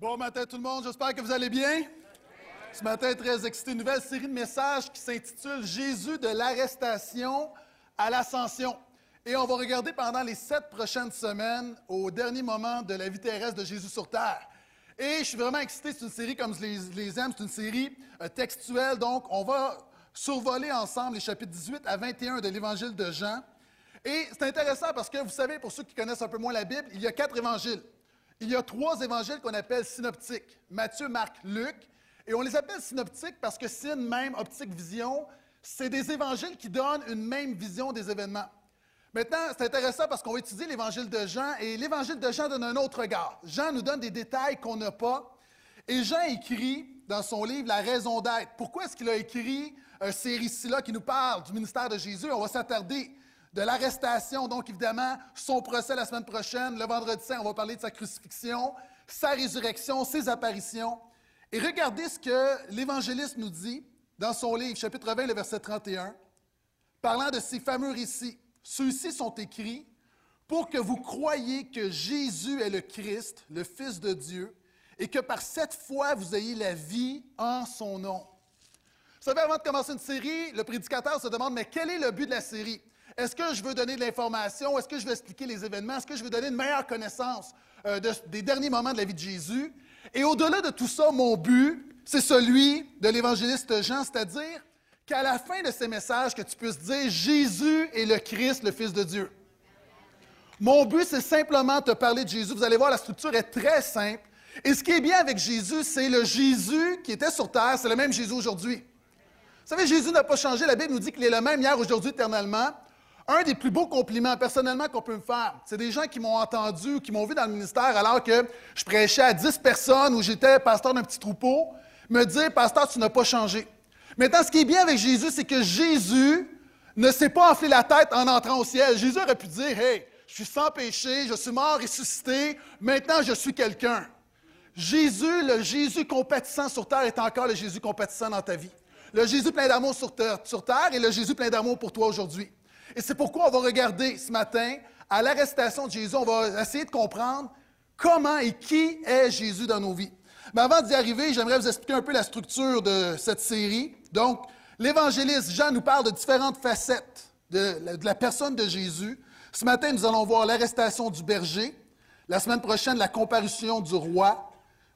Bon matin tout le monde, j'espère que vous allez bien. Ce matin, très excité, nouvelle série de messages qui s'intitule Jésus de l'arrestation à l'ascension. Et on va regarder pendant les sept prochaines semaines au dernier moment de la vie terrestre de Jésus sur terre. Et je suis vraiment excité, c'est une série comme je les, les aime, c'est une série euh, textuelle, donc on va survoler ensemble les chapitres 18 à 21 de l'Évangile de Jean. Et c'est intéressant parce que vous savez, pour ceux qui connaissent un peu moins la Bible, il y a quatre évangiles. Il y a trois évangiles qu'on appelle synoptiques Matthieu, Marc, Luc. Et on les appelle synoptiques parce que syn, même, optique, vision, c'est des évangiles qui donnent une même vision des événements. Maintenant, c'est intéressant parce qu'on va étudier l'évangile de Jean et l'évangile de Jean donne un autre regard. Jean nous donne des détails qu'on n'a pas. Et Jean écrit dans son livre La raison d'être. Pourquoi est-ce qu'il a écrit euh, ces récits-là qui nous parlent du ministère de Jésus? On va s'attarder de l'arrestation, donc évidemment, son procès la semaine prochaine. Le vendredi saint, on va parler de sa crucifixion, sa résurrection, ses apparitions. Et regardez ce que l'évangéliste nous dit dans son livre, chapitre 20, le verset 31, parlant de ces fameux récits. Ceux-ci sont écrits pour que vous croyiez que Jésus est le Christ, le Fils de Dieu, et que par cette foi, vous ayez la vie en son nom. Vous savez, avant de commencer une série, le prédicateur se demande, mais quel est le but de la série? Est-ce que je veux donner de l'information? Est-ce que je veux expliquer les événements? Est-ce que je veux donner une meilleure connaissance euh, des derniers moments de la vie de Jésus? Et au-delà de tout ça, mon but, c'est celui de l'évangéliste Jean, c'est-à-dire qu'à la fin de ces messages, que tu puisses dire Jésus est le Christ, le Fils de Dieu. Mon but, c'est simplement de te parler de Jésus. Vous allez voir, la structure est très simple. Et ce qui est bien avec Jésus, c'est le Jésus qui était sur terre, c'est le même Jésus aujourd'hui. Vous savez, Jésus n'a pas changé. La Bible nous dit qu'il est le même hier, aujourd'hui, éternellement. Un des plus beaux compliments personnellement qu'on peut me faire, c'est des gens qui m'ont entendu qui m'ont vu dans le ministère alors que je prêchais à 10 personnes ou j'étais pasteur d'un petit troupeau, me dire Pasteur, tu n'as pas changé. Maintenant, ce qui est bien avec Jésus, c'est que Jésus ne s'est pas enflé la tête en entrant au ciel. Jésus aurait pu dire Hey, je suis sans péché, je suis mort, ressuscité, maintenant je suis quelqu'un. Jésus, le Jésus compétissant sur terre, est encore le Jésus compétissant dans ta vie. Le Jésus plein d'amour sur sur terre et le Jésus plein d'amour pour toi aujourd'hui. Et c'est pourquoi on va regarder ce matin à l'arrestation de Jésus. On va essayer de comprendre comment et qui est Jésus dans nos vies. Mais avant d'y arriver, j'aimerais vous expliquer un peu la structure de cette série. Donc, l'évangéliste Jean nous parle de différentes facettes de la personne de Jésus. Ce matin, nous allons voir l'arrestation du berger. La semaine prochaine, la comparution du roi.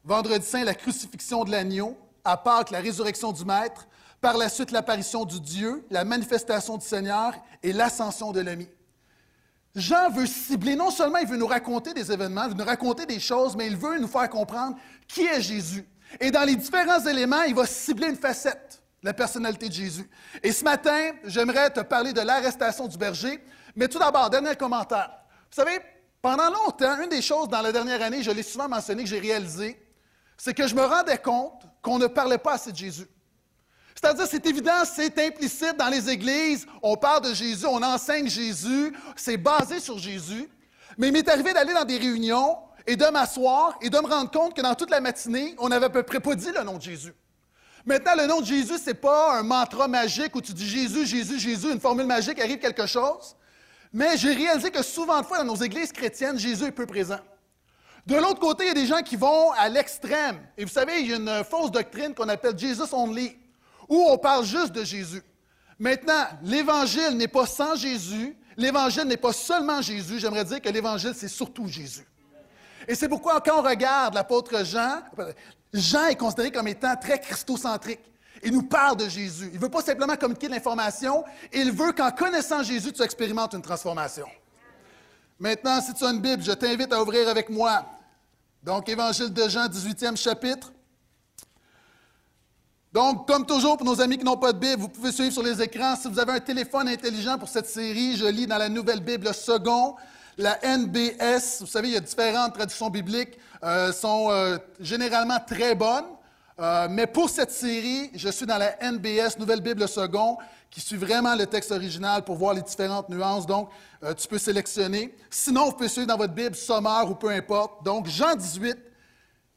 Vendredi saint, la crucifixion de l'agneau. À Pâques, la résurrection du Maître. Par la suite, l'apparition du Dieu, la manifestation du Seigneur et l'ascension de l'ami. Jean veut cibler, non seulement il veut nous raconter des événements, il veut nous raconter des choses, mais il veut nous faire comprendre qui est Jésus. Et dans les différents éléments, il va cibler une facette la personnalité de Jésus. Et ce matin, j'aimerais te parler de l'arrestation du berger. Mais tout d'abord, dernier commentaire. Vous savez, pendant longtemps, une des choses dans la dernière année, je l'ai souvent mentionné, que j'ai réalisé, c'est que je me rendais compte qu'on ne parlait pas assez de Jésus. C'est-à-dire, c'est évident, c'est implicite dans les églises. On parle de Jésus, on enseigne Jésus, c'est basé sur Jésus. Mais il m'est arrivé d'aller dans des réunions et de m'asseoir et de me rendre compte que dans toute la matinée, on n'avait à peu près pas dit le nom de Jésus. Maintenant, le nom de Jésus, ce n'est pas un mantra magique où tu dis Jésus, Jésus, Jésus, une formule magique, arrive quelque chose. Mais j'ai réalisé que souvent de fois dans nos églises chrétiennes, Jésus est peu présent. De l'autre côté, il y a des gens qui vont à l'extrême. Et vous savez, il y a une fausse doctrine qu'on appelle Jesus only où on parle juste de Jésus. Maintenant, l'Évangile n'est pas sans Jésus, l'Évangile n'est pas seulement Jésus, j'aimerais dire que l'Évangile, c'est surtout Jésus. Et c'est pourquoi quand on regarde l'apôtre Jean, Jean est considéré comme étant très christocentrique. Il nous parle de Jésus. Il ne veut pas simplement communiquer l'information, il veut qu'en connaissant Jésus, tu expérimentes une transformation. Maintenant, si tu as une Bible, je t'invite à ouvrir avec moi. Donc, Évangile de Jean, 18e chapitre. Donc, comme toujours, pour nos amis qui n'ont pas de Bible, vous pouvez suivre sur les écrans. Si vous avez un téléphone intelligent pour cette série, je lis dans la Nouvelle Bible le second, la NBS. Vous savez, il y a différentes traductions bibliques, euh, sont euh, généralement très bonnes. Euh, mais pour cette série, je suis dans la NBS, Nouvelle Bible le second, qui suit vraiment le texte original pour voir les différentes nuances. Donc, tu peux sélectionner. Sinon, vous pouvez suivre dans votre Bible sommaire ou peu importe. Donc, Jean 18,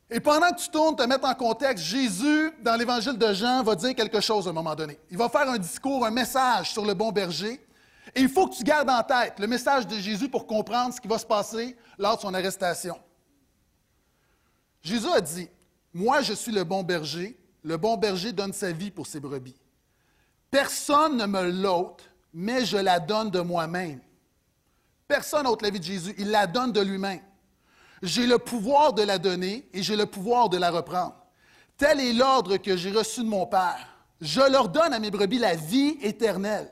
et pendant que tu tournes, te mettre en contexte, Jésus, dans l'évangile de Jean, va dire quelque chose à un moment donné. Il va faire un discours, un message sur le bon berger. Et il faut que tu gardes en tête le message de Jésus pour comprendre ce qui va se passer lors de son arrestation. Jésus a dit, Moi je suis le bon berger, le bon berger donne sa vie pour ses brebis. Personne ne me l'ôte, mais je la donne de moi-même. Personne n'ôte la vie de Jésus, il la donne de lui-même. J'ai le pouvoir de la donner et j'ai le pouvoir de la reprendre. Tel est l'ordre que j'ai reçu de mon Père. Je leur donne à mes brebis la vie éternelle.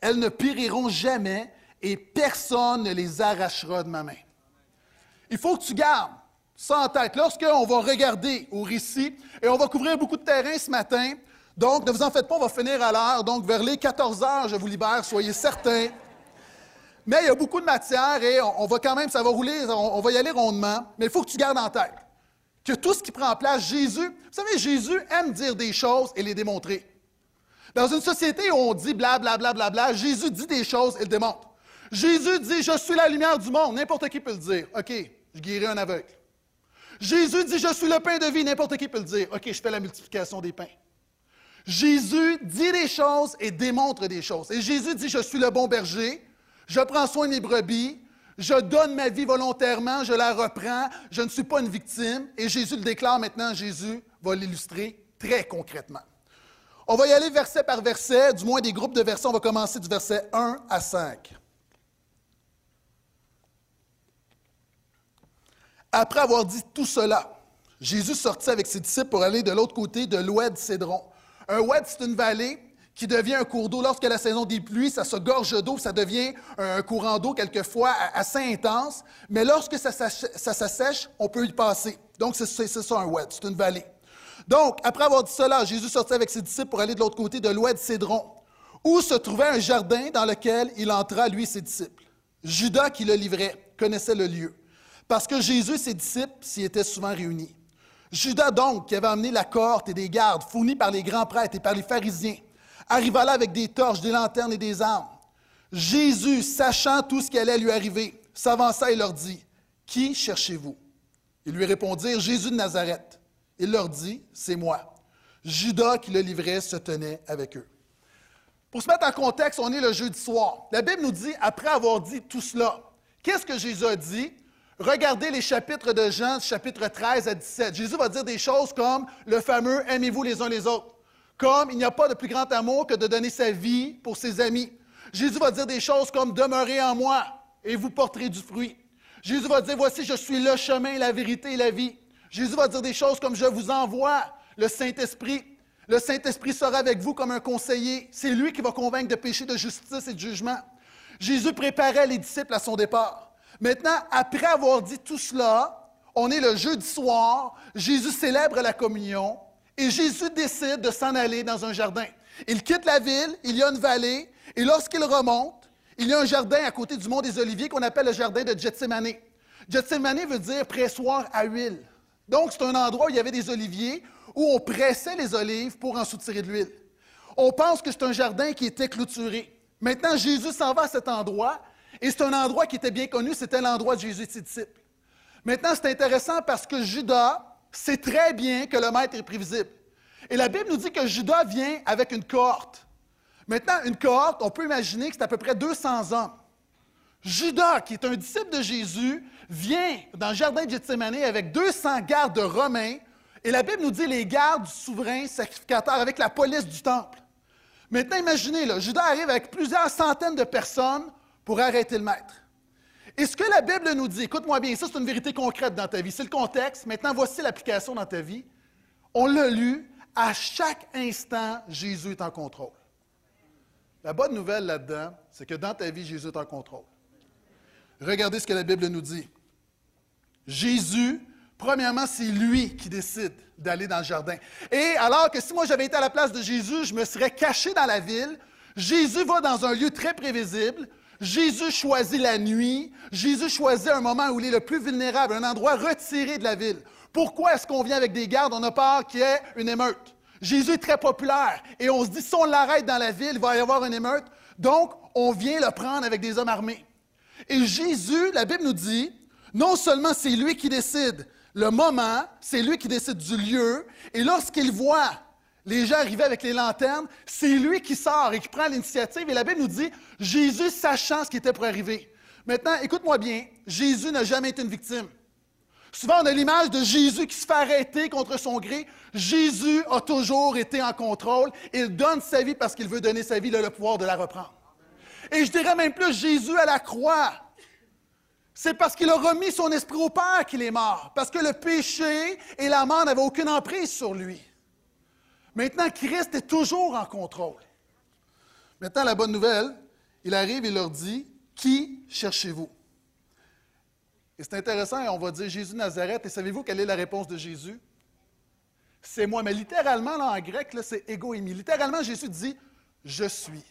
Elles ne périront jamais et personne ne les arrachera de ma main. Il faut que tu gardes ça en tête. Lorsqu'on va regarder au récit, et on va couvrir beaucoup de terrain ce matin, donc ne vous en faites pas, on va finir à l'heure. Donc vers les 14 heures, je vous libère, soyez certains. Mais il y a beaucoup de matière et on, va quand même, ça va rouler, on, va y aller rondement, mais il faut que tu gardes en tête que tout ce qui prend place, Jésus, vous savez, Jésus aime dire des choses et les démontrer. Dans une société où on dit blablabla, bla, bla, bla, Jésus dit des choses et le démontre. Jésus dit Je suis la lumière du monde. N'importe qui peut le dire. OK, je guéris un aveugle. Jésus dit Je suis le pain de vie. N'importe qui peut le dire. OK, je fais la multiplication des pains. Jésus dit des choses et démontre des choses. Et Jésus dit Je suis le bon berger. Je prends soin de mes brebis. Je donne ma vie volontairement, je la reprends, je ne suis pas une victime. Et Jésus le déclare maintenant, Jésus va l'illustrer très concrètement. On va y aller verset par verset, du moins des groupes de versets. On va commencer du verset 1 à 5. Après avoir dit tout cela, Jésus sortit avec ses disciples pour aller de l'autre côté de l'oued Cédron. Un oued, c'est une vallée qui devient un cours d'eau. Lorsque la saison des pluies, ça se gorge d'eau, ça devient un courant d'eau quelquefois assez intense. Mais lorsque ça s'assèche, on peut y passer. Donc, c'est ça un oued, c'est une vallée. Donc, après avoir dit cela, Jésus sortit avec ses disciples pour aller de l'autre côté de l'oued Cédron, où se trouvait un jardin dans lequel il entra, lui et ses disciples. Judas, qui le livrait, connaissait le lieu, parce que Jésus et ses disciples s'y étaient souvent réunis. Judas donc, qui avait amené la cohorte et des gardes fournis par les grands prêtres et par les pharisiens, arriva là avec des torches, des lanternes et des armes. Jésus, sachant tout ce qui allait lui arriver, s'avança et leur dit, Qui cherchez-vous? Ils lui répondirent, Jésus de Nazareth. Il leur dit, C'est moi. Judas qui le livrait se tenait avec eux. Pour se mettre en contexte, on est le jeudi soir. La Bible nous dit, après avoir dit tout cela, qu'est-ce que Jésus a dit? Regardez les chapitres de Jean, chapitre 13 à 17. Jésus va dire des choses comme le fameux Aimez-vous les uns les autres. Comme il n'y a pas de plus grand amour que de donner sa vie pour ses amis. Jésus va dire des choses comme Demeurez en moi et vous porterez du fruit. Jésus va dire Voici, je suis le chemin, la vérité et la vie. Jésus va dire des choses comme Je vous envoie le Saint-Esprit. Le Saint-Esprit sera avec vous comme un conseiller. C'est lui qui va convaincre de péché, de justice et de jugement. Jésus préparait les disciples à son départ. Maintenant, après avoir dit tout cela, on est le jeudi soir, Jésus célèbre la communion et Jésus décide de s'en aller dans un jardin. Il quitte la ville, il y a une vallée, et lorsqu'il remonte, il y a un jardin à côté du mont des Oliviers qu'on appelle le jardin de Gethsemane. Gethsemane veut dire pressoir à huile. Donc, c'est un endroit où il y avait des oliviers, où on pressait les olives pour en soutirer de l'huile. On pense que c'est un jardin qui était clôturé. Maintenant, Jésus s'en va à cet endroit, et c'est un endroit qui était bien connu, c'était l'endroit de Jésus et ses disciples. Maintenant, c'est intéressant parce que Judas sait très bien que le maître est prévisible. Et la Bible nous dit que Judas vient avec une cohorte. Maintenant, une cohorte, on peut imaginer que c'est à peu près 200 hommes. Judas, qui est un disciple de Jésus, vient dans le jardin de Gethsemane avec 200 gardes romains. Et la Bible nous dit les gardes du souverain sacrificateur avec la police du temple. Maintenant, imaginez, là, Judas arrive avec plusieurs centaines de personnes pour arrêter le maître. Et ce que la Bible nous dit, écoute-moi bien, ça c'est une vérité concrète dans ta vie, c'est le contexte, maintenant voici l'application dans ta vie. On l'a lu, à chaque instant, Jésus est en contrôle. La bonne nouvelle là-dedans, c'est que dans ta vie, Jésus est en contrôle. Regardez ce que la Bible nous dit. Jésus, premièrement, c'est lui qui décide d'aller dans le jardin. Et alors que si moi j'avais été à la place de Jésus, je me serais caché dans la ville, Jésus va dans un lieu très prévisible, Jésus choisit la nuit. Jésus choisit un moment où il est le plus vulnérable, un endroit retiré de la ville. Pourquoi est-ce qu'on vient avec des gardes? On a peur qu'il y ait une émeute. Jésus est très populaire et on se dit, si on l'arrête dans la ville, il va y avoir une émeute. Donc, on vient le prendre avec des hommes armés. Et Jésus, la Bible nous dit, non seulement c'est lui qui décide le moment, c'est lui qui décide du lieu, et lorsqu'il voit les gens arrivaient avec les lanternes, c'est lui qui sort et qui prend l'initiative. Et la Bible nous dit, Jésus sachant ce qui était pour arriver. Maintenant, écoute-moi bien, Jésus n'a jamais été une victime. Souvent, on a l'image de Jésus qui se fait arrêter contre son gré. Jésus a toujours été en contrôle. Il donne sa vie parce qu'il veut donner sa vie, il a le pouvoir de la reprendre. Et je dirais même plus, Jésus à la croix, c'est parce qu'il a remis son esprit au Père qu'il est mort. Parce que le péché et la mort n'avaient aucune emprise sur lui. Maintenant, Christ est toujours en contrôle. Maintenant, la bonne nouvelle, il arrive et leur dit, Qui cherchez-vous? Et c'est intéressant, on va dire Jésus Nazareth. Et savez-vous quelle est la réponse de Jésus? C'est moi. Mais littéralement, là, en grec, c'est égoïmie. Littéralement, Jésus dit Je suis.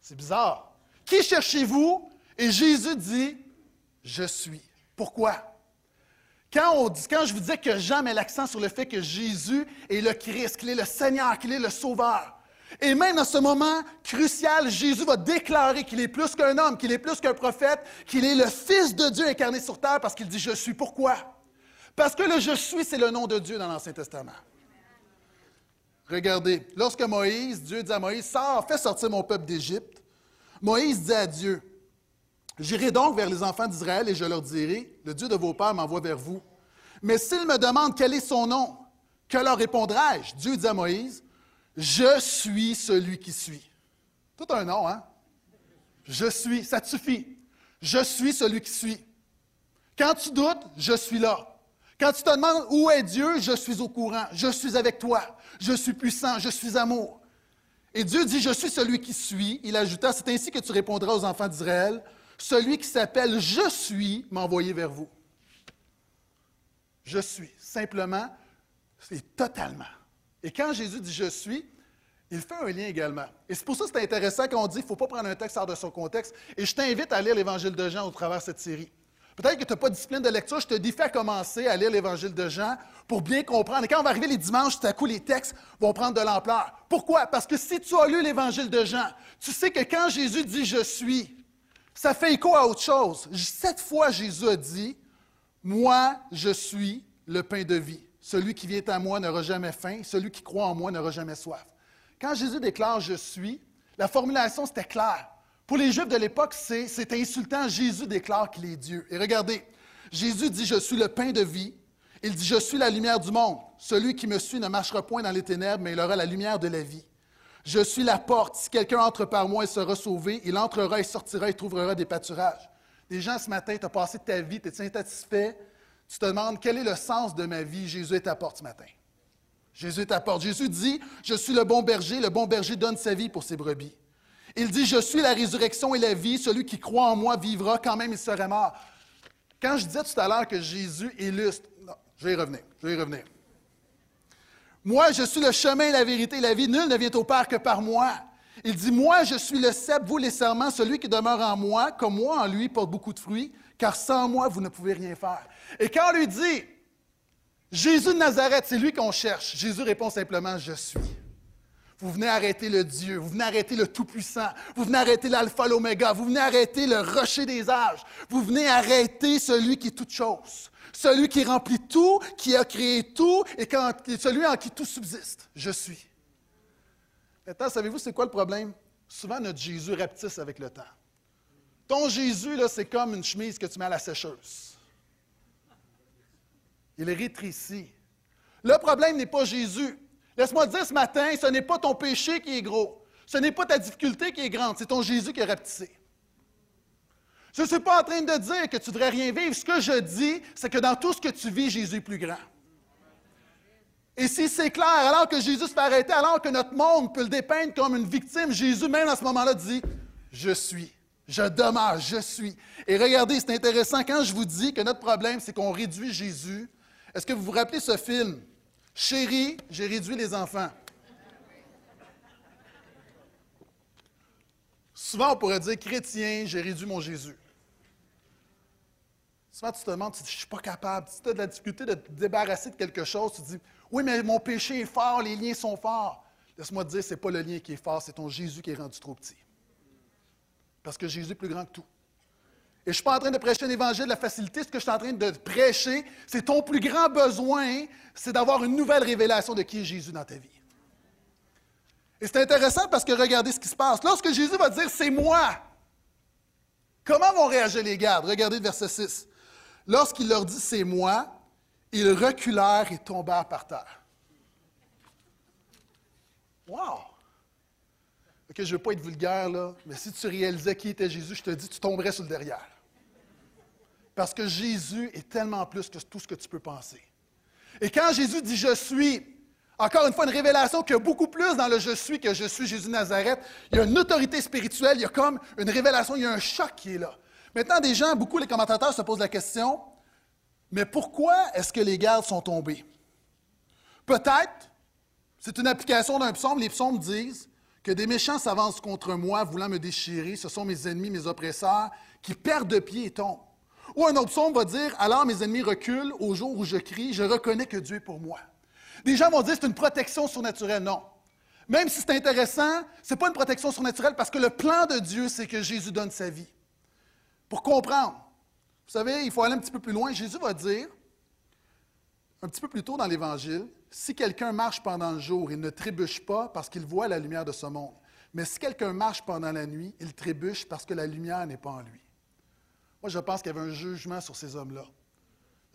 C'est bizarre. Qui cherchez-vous? Et Jésus dit Je suis. Pourquoi? Quand, je vous disais que Jean met l'accent sur le fait que Jésus est le Christ, qu'il est le Seigneur, qu'il est le Sauveur, et même dans ce moment crucial, Jésus va déclarer qu'il est plus qu'un homme, qu'il est plus qu'un prophète, qu'il est le Fils de Dieu incarné sur terre parce qu'il dit Je suis. Pourquoi? Parce que le Je suis, c'est le nom de Dieu dans l'Ancien Testament. Regardez, lorsque Moïse, Dieu dit à Moïse, Sors, fais sortir mon peuple d'Égypte, Moïse dit à Dieu, J'irai donc vers les enfants d'Israël et je leur dirai, Le Dieu de vos pères m'envoie vers vous. Mais s'ils me demandent quel est son nom, que leur répondrai-je? Dieu dit à Moïse, je suis celui qui suis. Tout un nom, hein? Je suis, ça te suffit. Je suis celui qui suis. Quand tu doutes, je suis là. Quand tu te demandes où est Dieu, je suis au courant. Je suis avec toi. Je suis puissant. Je suis amour. Et Dieu dit, je suis celui qui suis. Il ajouta, c'est ainsi que tu répondras aux enfants d'Israël. Celui qui s'appelle Je suis m'a envoyé vers vous. Je suis. Simplement, c'est totalement. Et quand Jésus dit je suis, il fait un lien également. Et c'est pour ça que c'est intéressant quand on dit qu'il ne faut pas prendre un texte hors de son contexte. Et je t'invite à lire l'Évangile de Jean au travers de cette série. Peut-être que tu n'as pas de discipline de lecture, je te dis fais commencer à lire l'Évangile de Jean pour bien comprendre. Et quand on va arriver les dimanches, tout à coup, les textes vont prendre de l'ampleur. Pourquoi? Parce que si tu as lu l'Évangile de Jean, tu sais que quand Jésus dit Je suis, ça fait écho à autre chose. Cette fois, Jésus a dit Moi, je suis le pain de vie. Celui qui vient à moi n'aura jamais faim, celui qui croit en moi n'aura jamais soif. Quand Jésus déclare Je suis, la formulation c'était clair. Pour les Juifs de l'époque, c'est insultant. Jésus déclare qu'il est Dieu. Et regardez, Jésus dit Je suis le pain de vie. Il dit Je suis la lumière du monde. Celui qui me suit ne marchera point dans les ténèbres, mais il aura la lumière de la vie. Je suis la porte. Si quelqu'un entre par moi, il sera sauvé. Il entrera et sortira et trouvera des pâturages. Des gens ce matin, tu as passé ta vie, tu es insatisfait, tu te demandes quel est le sens de ma vie? Jésus est à porte ce matin. Jésus est à porte. Jésus dit, je suis le bon berger, le bon berger donne sa vie pour ses brebis. Il dit, je suis la résurrection et la vie, celui qui croit en moi vivra quand même il serait mort. Quand je disais tout à l'heure que Jésus illustre, non, je vais y revenir, je vais y revenir. Moi, je suis le chemin, la vérité la vie. Nul ne vient au Père que par moi. Il dit, moi, je suis le cep, vous les serments, celui qui demeure en moi, comme moi en lui, porte beaucoup de fruits, car sans moi, vous ne pouvez rien faire. Et quand on lui dit, Jésus de Nazareth, c'est lui qu'on cherche, Jésus répond simplement, je suis. Vous venez arrêter le Dieu, vous venez arrêter le Tout-Puissant, vous venez arrêter l'Alpha, l'Oméga, vous venez arrêter le rocher des âges, vous venez arrêter celui qui est toute chose, celui qui remplit tout, qui a créé tout et celui en qui tout subsiste. Je suis. Maintenant, savez-vous, c'est quoi le problème? Souvent, notre Jésus rapetisse avec le temps. Ton Jésus, là, c'est comme une chemise que tu mets à la sécheuse. Il rétrécit. Le problème n'est pas Jésus. Laisse-moi dire ce matin, ce n'est pas ton péché qui est gros. Ce n'est pas ta difficulté qui est grande, c'est ton Jésus qui est rapetissé. Je ne suis pas en train de dire que tu ne devrais rien vivre. Ce que je dis, c'est que dans tout ce que tu vis, Jésus est plus grand. Et si c'est clair, alors que Jésus se fait arrêter, alors que notre monde peut le dépeindre comme une victime, Jésus, même à ce moment-là, dit Je suis. Je demeure, je suis. Et regardez, c'est intéressant quand je vous dis que notre problème, c'est qu'on réduit Jésus. Est-ce que vous vous rappelez ce film? Chérie, j'ai réduit les enfants. Souvent, on pourrait dire chrétien, j'ai réduit mon Jésus. Souvent, tu te demandes, tu dis, je ne suis pas capable. Si tu as de la difficulté de te débarrasser de quelque chose, tu te dis, oui, mais mon péché est fort, les liens sont forts. Laisse-moi te dire, ce n'est pas le lien qui est fort, c'est ton Jésus qui est rendu trop petit. Parce que Jésus est plus grand que tout. Et je ne suis pas en train de prêcher un évangile de la facilité. Ce que je suis en train de prêcher, c'est ton plus grand besoin, c'est d'avoir une nouvelle révélation de qui est Jésus dans ta vie. Et c'est intéressant parce que regardez ce qui se passe. Lorsque Jésus va dire c'est moi, comment vont réagir les gardes? Regardez le verset 6. Lorsqu'il leur dit c'est moi, ils reculèrent et tombèrent par terre. Wow! OK, je ne veux pas être vulgaire, là, mais si tu réalisais qui était Jésus, je te dis, tu tomberais sur le derrière. Parce que Jésus est tellement plus que tout ce que tu peux penser. Et quand Jésus dit je suis, encore une fois, une révélation qu'il y a beaucoup plus dans le je suis que je suis Jésus Nazareth. Il y a une autorité spirituelle, il y a comme une révélation, il y a un choc qui est là. Maintenant, des gens, beaucoup les commentateurs se posent la question, mais pourquoi est-ce que les gardes sont tombés? Peut-être, c'est une application d'un psaume, les psaumes disent que des méchants s'avancent contre moi, voulant me déchirer, ce sont mes ennemis, mes oppresseurs, qui perdent de pied et tombent. Ou un autre psaume va dire, alors mes ennemis reculent au jour où je crie, je reconnais que Dieu est pour moi. Des gens vont dire c'est une protection surnaturelle. Non. Même si c'est intéressant, ce n'est pas une protection surnaturelle parce que le plan de Dieu, c'est que Jésus donne sa vie. Pour comprendre, vous savez, il faut aller un petit peu plus loin. Jésus va dire, un petit peu plus tôt dans l'Évangile, si quelqu'un marche pendant le jour, il ne trébuche pas parce qu'il voit la lumière de ce monde. Mais si quelqu'un marche pendant la nuit, il trébuche parce que la lumière n'est pas en lui. Moi, je pense qu'il y avait un jugement sur ces hommes-là.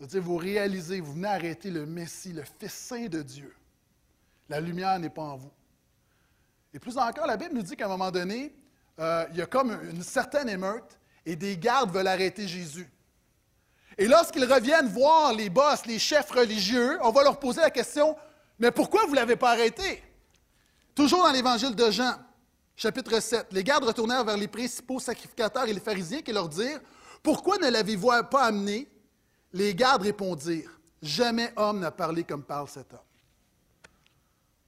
De dire, vous réalisez, vous venez arrêter le Messie, le Fils saint de Dieu. La lumière n'est pas en vous. Et plus encore, la Bible nous dit qu'à un moment donné, euh, il y a comme une certaine émeute et des gardes veulent arrêter Jésus. Et lorsqu'ils reviennent voir les boss, les chefs religieux, on va leur poser la question, mais pourquoi vous ne l'avez pas arrêté? Toujours dans l'évangile de Jean, chapitre 7, les gardes retournèrent vers les principaux sacrificateurs et les pharisiens qui leur dirent, pourquoi ne l'avez-vous pas amené? Les gardes répondirent, jamais homme n'a parlé comme parle cet homme.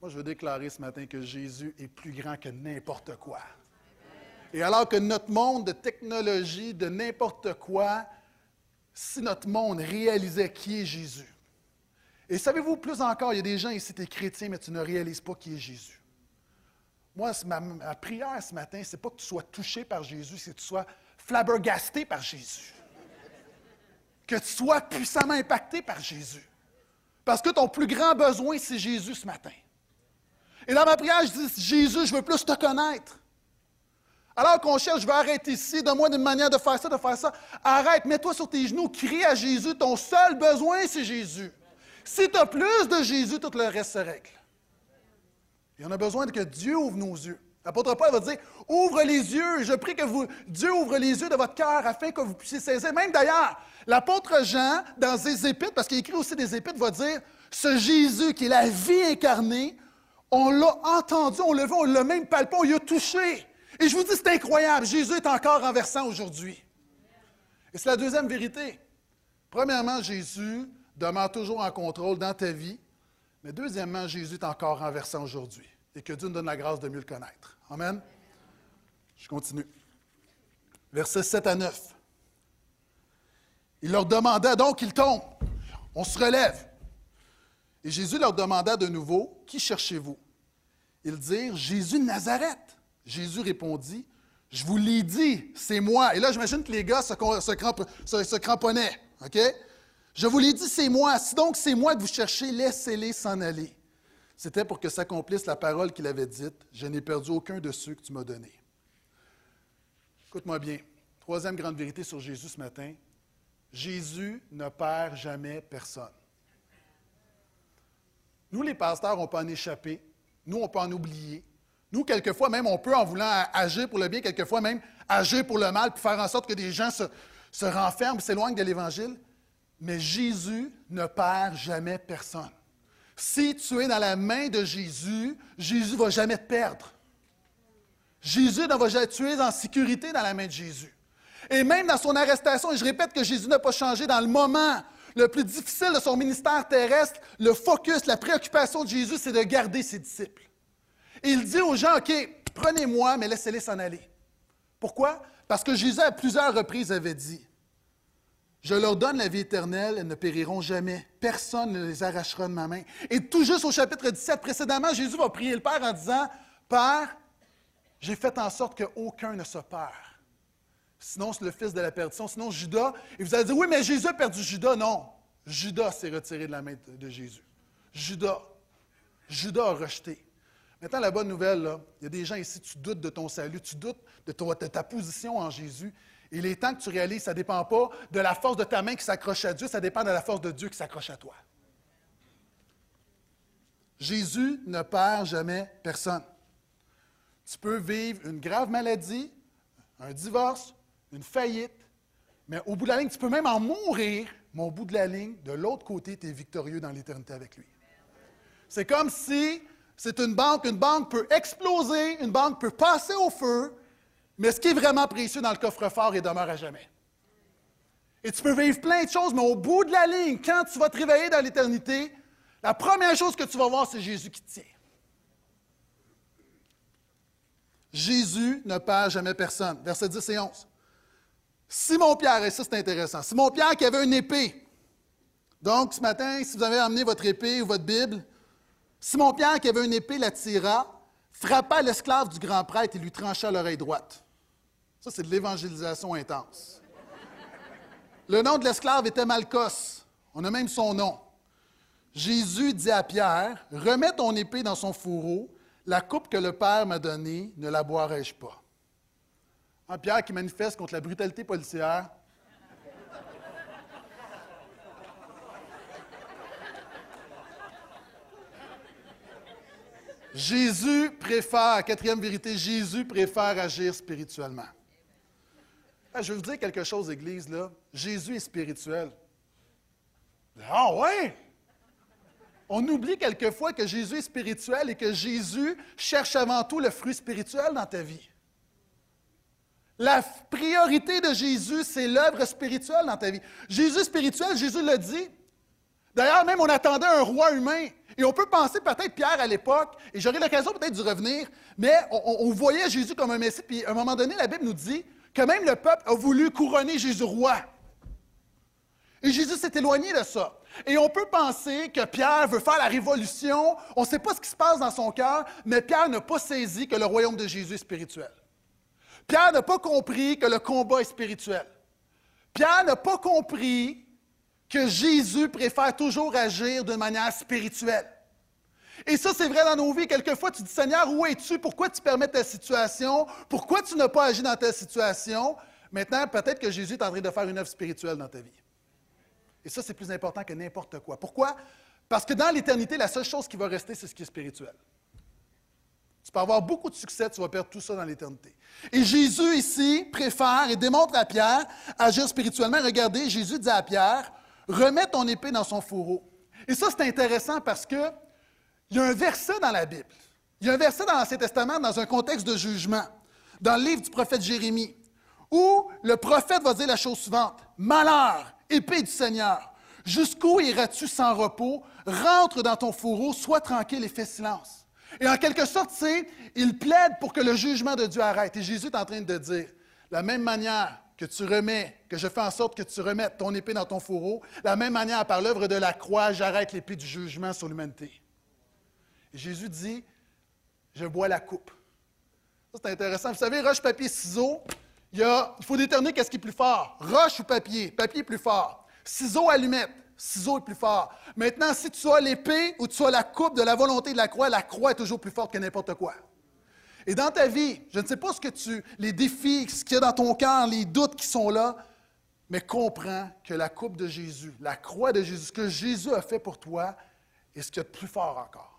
Moi, je veux déclarer ce matin que Jésus est plus grand que n'importe quoi. Et alors que notre monde de technologie, de n'importe quoi, si notre monde réalisait qui est Jésus. Et savez-vous, plus encore, il y a des gens ici, tu es chrétien, mais tu ne réalises pas qui est Jésus. Moi, ma, ma prière ce matin, ce n'est pas que tu sois touché par Jésus, c'est que tu sois flabbergasté par Jésus. Que tu sois puissamment impacté par Jésus. Parce que ton plus grand besoin, c'est Jésus ce matin. Et dans ma prière, je dis, Jésus, je veux plus te connaître. Alors qu'on cherche, je vais arrêter ici, donne-moi une manière de faire ça, de faire ça. Arrête, mets-toi sur tes genoux, crie à Jésus. Ton seul besoin, c'est Jésus. Si tu as plus de Jésus, tout le reste se règle. Et on a besoin que Dieu ouvre nos yeux. L'apôtre Paul va dire Ouvre les yeux. Je prie que Dieu ouvre les yeux de votre cœur afin que vous puissiez saisir. Même d'ailleurs, l'apôtre Jean, dans ses épîtres, parce qu'il écrit aussi des épîtres, va dire Ce Jésus qui est la vie incarnée, on l'a entendu, on l'a vu, on l'a même palpé, on y a touché. Et je vous dis, c'est incroyable. Jésus est encore renversant aujourd'hui. Et c'est la deuxième vérité. Premièrement, Jésus demeure toujours en contrôle dans ta vie. Mais deuxièmement, Jésus est encore renversant aujourd'hui. Et que Dieu nous donne la grâce de mieux le connaître. Amen. Je continue. Versets 7 à 9. Il leur demanda donc, ils tombent. On se relève. Et Jésus leur demanda de nouveau, Qui cherchez-vous? Ils dirent, Jésus de Nazareth. Jésus répondit, Je vous l'ai dit, c'est moi. Et là, j'imagine que les gars se, se, cramponnaient. Je vous l'ai dit, c'est moi. Si donc c'est moi que vous cherchez, laissez-les s'en aller. C'était pour que s'accomplisse la parole qu'il avait dite Je n'ai perdu aucun de ceux que tu m'as donnés. Écoute-moi bien. Troisième grande vérité sur Jésus ce matin Jésus ne perd jamais personne. Nous, les pasteurs, on peut en échapper. Nous, on peut en oublier. Nous, quelquefois, même, on peut, en voulant agir pour le bien, quelquefois même agir pour le mal, pour faire en sorte que des gens se, se renferment, s'éloignent de l'Évangile. Mais Jésus ne perd jamais personne. Si tu es dans la main de Jésus, Jésus ne va jamais te perdre. Jésus ne va jamais, tu es en sécurité dans la main de Jésus. Et même dans son arrestation, et je répète que Jésus n'a pas changé dans le moment le plus difficile de son ministère terrestre, le focus, la préoccupation de Jésus, c'est de garder ses disciples. Et il dit aux gens, OK, prenez-moi, mais laissez-les s'en aller. Pourquoi? Parce que Jésus, à plusieurs reprises, avait dit, je leur donne la vie éternelle, elles ne périront jamais. Personne ne les arrachera de ma main. Et tout juste au chapitre 17, précédemment, Jésus va prier le Père en disant, Père, j'ai fait en sorte qu'aucun ne se perd. Sinon, c'est le fils de la perdition. Sinon, Judas. Et vous allez dire, oui, mais Jésus a perdu Judas. Non. Judas s'est retiré de la main de Jésus. Judas. Judas a rejeté. Maintenant, la bonne nouvelle, il y a des gens ici, tu doutes de ton salut, tu doutes de, ta position en Jésus. Il est temps que tu réalises, ça ne dépend pas de la force de ta main qui s'accroche à Dieu, ça dépend de la force de Dieu qui s'accroche à toi. Jésus ne perd jamais personne. Tu peux vivre une grave maladie, un divorce, une faillite, mais au bout de la ligne, tu peux même en mourir, mais au bout de la ligne, de l'autre côté, tu es victorieux dans l'éternité avec lui. C'est comme si c'est une banque, une banque peut exploser, une banque peut passer au feu, mais ce qui est vraiment précieux dans le coffre-fort, il demeure à jamais. Et tu peux vivre plein de choses, mais au bout de la ligne, quand tu vas te réveiller dans l'éternité, la première chose que tu vas voir, c'est Jésus qui tient. Jésus ne perd jamais personne. Verset 10 et 11. Simon-Pierre, et ça c'est intéressant, Simon-Pierre qui avait une épée. Donc ce matin, si vous avez amené votre épée ou votre Bible, Simon-Pierre qui avait une épée la tira, frappa l'esclave du grand prêtre et lui trancha l'oreille droite. Ça, c'est de l'évangélisation intense. Le nom de l'esclave était Malchus. On a même son nom. Jésus dit à Pierre, remets ton épée dans son fourreau, la coupe que le Père m'a donnée, ne la boirai-je pas? Un Pierre qui manifeste contre la brutalité policière. Jésus préfère, quatrième vérité, Jésus préfère agir spirituellement. Ah, je vais vous dire quelque chose, Église, là. Jésus est spirituel. Ah ouais! On oublie quelquefois que Jésus est spirituel et que Jésus cherche avant tout le fruit spirituel dans ta vie. La priorité de Jésus, c'est l'œuvre spirituelle dans ta vie. Jésus spirituel, Jésus l'a dit. D'ailleurs, même on attendait un roi humain. Et on peut penser peut-être Pierre à l'époque, et j'aurai l'occasion peut-être d'y revenir, mais on, voyait Jésus comme un Messie. Puis à un moment donné, la Bible nous dit que même le peuple a voulu couronner Jésus roi. Et Jésus s'est éloigné de ça. Et on peut penser que Pierre veut faire la révolution. On ne sait pas ce qui se passe dans son cœur, mais Pierre n'a pas saisi que le royaume de Jésus est spirituel. Pierre n'a pas compris que le combat est spirituel. Pierre n'a pas compris que Jésus préfère toujours agir de manière spirituelle. Et ça, c'est vrai dans nos vies. Quelquefois, tu dis, Seigneur, où es-tu? Pourquoi tu permets ta situation? Pourquoi tu n'as pas agi dans ta situation? Maintenant, peut-être que Jésus est en train de faire une œuvre spirituelle dans ta vie. Et ça, c'est plus important que n'importe quoi. Pourquoi? Parce que dans l'éternité, la seule chose qui va rester, c'est ce qui est spirituel. Tu peux avoir beaucoup de succès, tu vas perdre tout ça dans l'éternité. Et Jésus ici préfère et démontre à Pierre agir spirituellement. Regardez, Jésus dit à Pierre, remets ton épée dans son fourreau. Et ça, c'est intéressant parce que il y a un verset dans la Bible. Il y a un verset dans l'Ancien Testament dans un contexte de jugement, dans le livre du prophète Jérémie, où le prophète va dire la chose suivante Malheur Épée du Seigneur, jusqu'où iras-tu sans repos? Rentre dans ton fourreau, sois tranquille et fais silence. Et en quelque sorte, c'est, il plaide pour que le jugement de Dieu arrête. Et Jésus est en train de dire, la même manière que tu remets, que je fais en sorte que tu remettes ton épée dans ton fourreau, la même manière, par l'œuvre de la croix, j'arrête l'épée du jugement sur l'humanité. Jésus dit, je bois la coupe. Ça, c'est intéressant. Vous savez, roche, papier, ciseaux, il, faut déterminer qu'est-ce qui est plus fort. Roche ou papier? Papier est plus fort. Ciseaux, allumette. Ciseaux est plus fort. Maintenant, si tu as l'épée ou tu as la coupe de la volonté de la croix, la croix est toujours plus forte que n'importe quoi. Et dans ta vie, je ne sais pas ce que tu, les défis, ce qu'il y a dans ton cœur, les doutes qui sont là, mais comprends que la coupe de Jésus, la croix de Jésus, ce que Jésus a fait pour toi, est ce qu'il y a de plus fort encore.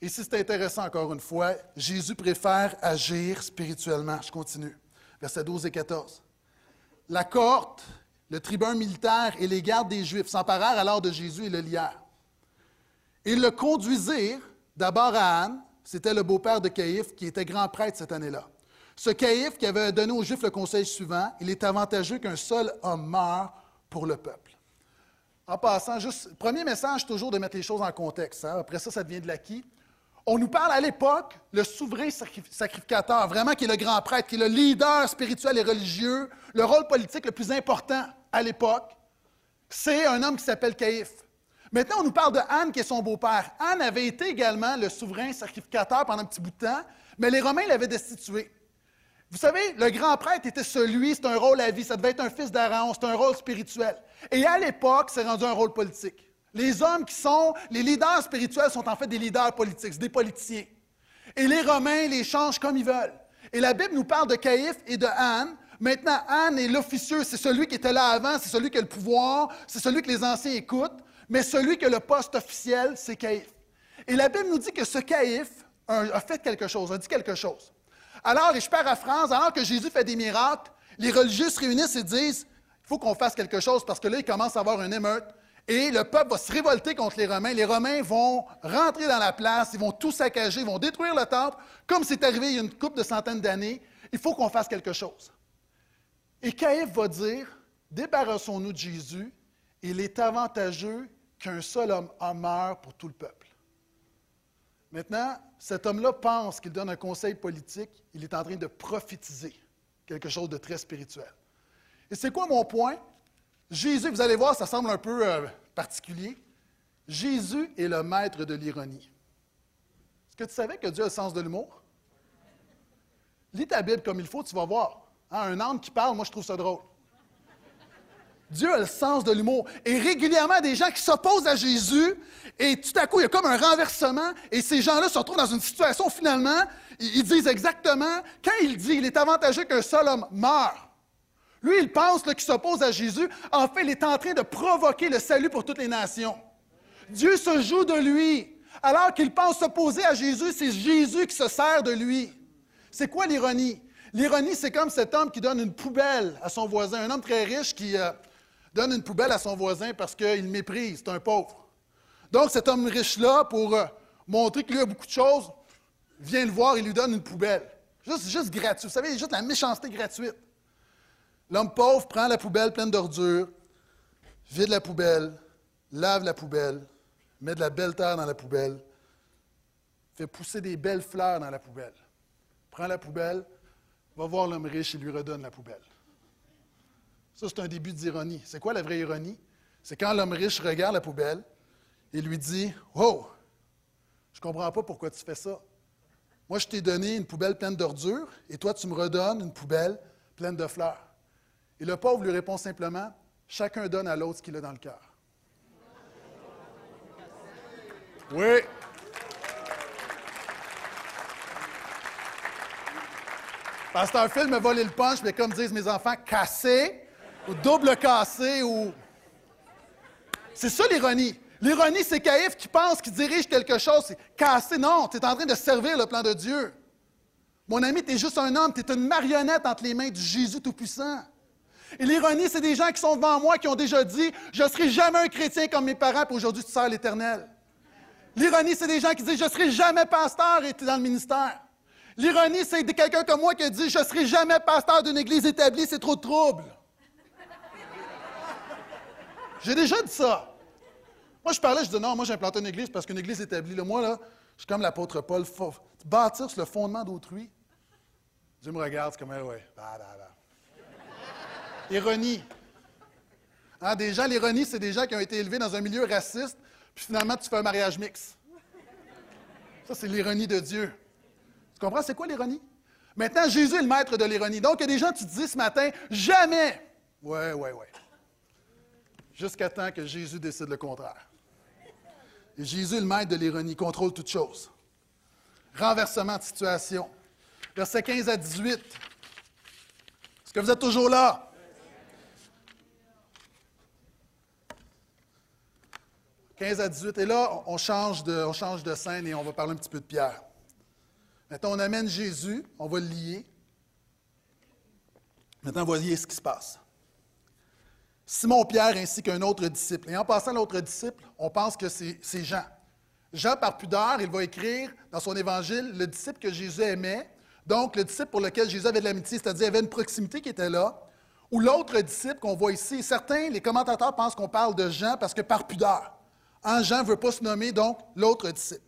Et si c'est intéressant encore une fois, Jésus préfère agir spirituellement. Je continue versets 12 et 14. La cohorte, le tribun militaire et les gardes des Juifs s'emparèrent alors de Jésus et le lièrent. Ils le conduisirent d'abord à Anne, c'était le beau-père de Caïphe qui était grand prêtre cette année-là. Ce Caïphe qui avait donné aux Juifs le conseil suivant, il est avantageux qu'un seul homme meure pour le peuple. En passant, juste, premier message, toujours de mettre les choses en contexte. Hein. Après ça, ça devient de l'acquis. On nous parle à l'époque, le souverain sacrificateur, vraiment qui est le grand prêtre, qui est le leader spirituel et religieux, le rôle politique le plus important à l'époque, c'est un homme qui s'appelle Caïphe. Maintenant, on nous parle de Anne, qui est son beau-père. Anne avait été également le souverain sacrificateur pendant un petit bout de temps, mais les Romains l'avaient destitué. Vous savez, le grand prêtre était celui, c'est un rôle à vie, ça devait être un fils d'Aaron, c'est un rôle spirituel. Et à l'époque, c'est rendu un rôle politique. Les hommes qui sont, les leaders spirituels sont en fait des leaders politiques, des politiciens. Et les Romains les changent comme ils veulent. Et la Bible nous parle de Caïphe et de Anne, Maintenant, Anne est l'officieux, c'est celui qui était là avant, c'est celui qui a le pouvoir, c'est celui que les anciens écoutent, mais celui qui a le poste officiel, c'est Caïphe. Et la Bible nous dit que ce Caïphe a fait quelque chose, a dit quelque chose. Alors, et je paraphrase, alors que Jésus fait des miracles, les religieux se réunissent et disent il faut qu'on fasse quelque chose parce que là, il commence à avoir une émeute. Et le peuple va se révolter contre les Romains. Les Romains vont rentrer dans la place, ils vont tout saccager, ils vont détruire le temple, comme c'est arrivé il y a une couple de centaines d'années. Il faut qu'on fasse quelque chose. Et Caïphe va dire Débarrassons-nous de Jésus, il est avantageux qu'un seul homme meure pour tout le peuple. Maintenant, cet homme-là pense qu'il donne un conseil politique, il est en train de prophétiser quelque chose de très spirituel. Et c'est quoi mon point? Jésus, vous allez voir, ça semble un peu euh, particulier. Jésus est le maître de l'ironie. Est-ce que tu savais que Dieu a le sens de l'humour? Lis ta Bible comme il faut, tu vas voir. Hein, un âne qui parle, moi je trouve ça drôle. Dieu a le sens de l'humour. Et régulièrement, des gens qui s'opposent à Jésus, et tout à coup, il y a comme un renversement, et ces gens-là se retrouvent dans une situation, finalement, ils disent exactement, quand il dit, il est avantageux qu'un seul homme meure, lui, il pense qu'il s'oppose à Jésus. En fait, il est en train de provoquer le salut pour toutes les nations. Dieu se joue de lui. Alors qu'il pense s'opposer à Jésus, c'est Jésus qui se sert de lui. C'est quoi l'ironie? L'ironie, c'est comme cet homme qui donne une poubelle à son voisin, un homme très riche qui euh, donne une poubelle à son voisin parce qu'il méprise, c'est un pauvre. Donc, cet homme riche-là, pour euh, montrer qu'il a beaucoup de choses, vient le voir et lui donne une poubelle. Juste, juste gratuit. Vous savez, juste la méchanceté gratuite. L'homme pauvre prend la poubelle pleine d'ordures, vide la poubelle, lave la poubelle, met de la belle terre dans la poubelle, fait pousser des belles fleurs dans la poubelle, prend la poubelle, va voir l'homme riche et lui redonne la poubelle. Ça, c'est un début d'ironie. C'est quoi la vraie ironie? C'est quand l'homme riche regarde la poubelle et lui dit Oh, je ne comprends pas pourquoi tu fais ça. Moi, je t'ai donné une poubelle pleine d'ordures et toi, tu me redonnes une poubelle pleine de fleurs. Et le pauvre lui répond simplement, chacun donne à l'autre ce qu'il a dans le cœur. Oui. Pasteur Phil me volé le punch, mais comme disent mes enfants, cassé, ou double cassé, ou. C'est ça l'ironie. L'ironie, c'est Caïphe qui pense qu'il dirige quelque chose. C'est cassé. Non, tu es en train de servir le plan de Dieu. Mon ami, tu es juste un homme, tu es une marionnette entre les mains du Jésus Tout-Puissant. Et l'ironie, c'est des gens qui sont devant moi qui ont déjà dit Je ne serai jamais un chrétien comme mes parents, puis aujourd'hui tu sers l'Éternel. L'ironie, c'est des gens qui disent Je ne serai jamais pasteur et tu es dans le ministère. L'ironie, c'est quelqu'un comme moi qui dit Je ne serai jamais pasteur d'une église établie, c'est trop de trouble. J'ai déjà dit ça. Moi, je parlais, je dis non, moi, j'ai implanté une église parce qu'une église établie, là, moi, là, je suis comme l'apôtre Paul, bâtir sur le fondement d'autrui. Dieu me regarde, c'est comme, ouais, bah, bah, bah. Ironie. Hein, des gens, l'ironie, c'est des gens qui ont été élevés dans un milieu raciste, puis finalement, tu fais un mariage mix. Ça, c'est l'ironie de Dieu. Tu comprends? C'est quoi l'ironie? Maintenant, Jésus est le maître de l'ironie. Donc, il y a des gens, tu te dis ce matin, jamais. Ouais, ouais, ouais. Jusqu'à temps que Jésus décide le contraire. Et Jésus le maître de l'ironie, contrôle toutes choses. Renversement de situation. Versets 15 à 18. Est-ce que vous êtes toujours là? 15 à 18. Et là, on change, de, scène et on va parler un petit peu de Pierre. Maintenant, on amène Jésus, on va le lier. Maintenant, voyez ce qui se passe. Simon-Pierre ainsi qu'un autre disciple. Et en passant à l'autre disciple, on pense que c'est Jean. Jean, par pudeur, il va écrire dans son évangile le disciple que Jésus aimait, donc le disciple pour lequel Jésus avait de l'amitié, c'est-à-dire avait une proximité qui était là, ou l'autre disciple qu'on voit ici. Certains, les commentateurs pensent qu'on parle de Jean parce que par pudeur. Jean ne veut pas se nommer, donc, l'autre disciple.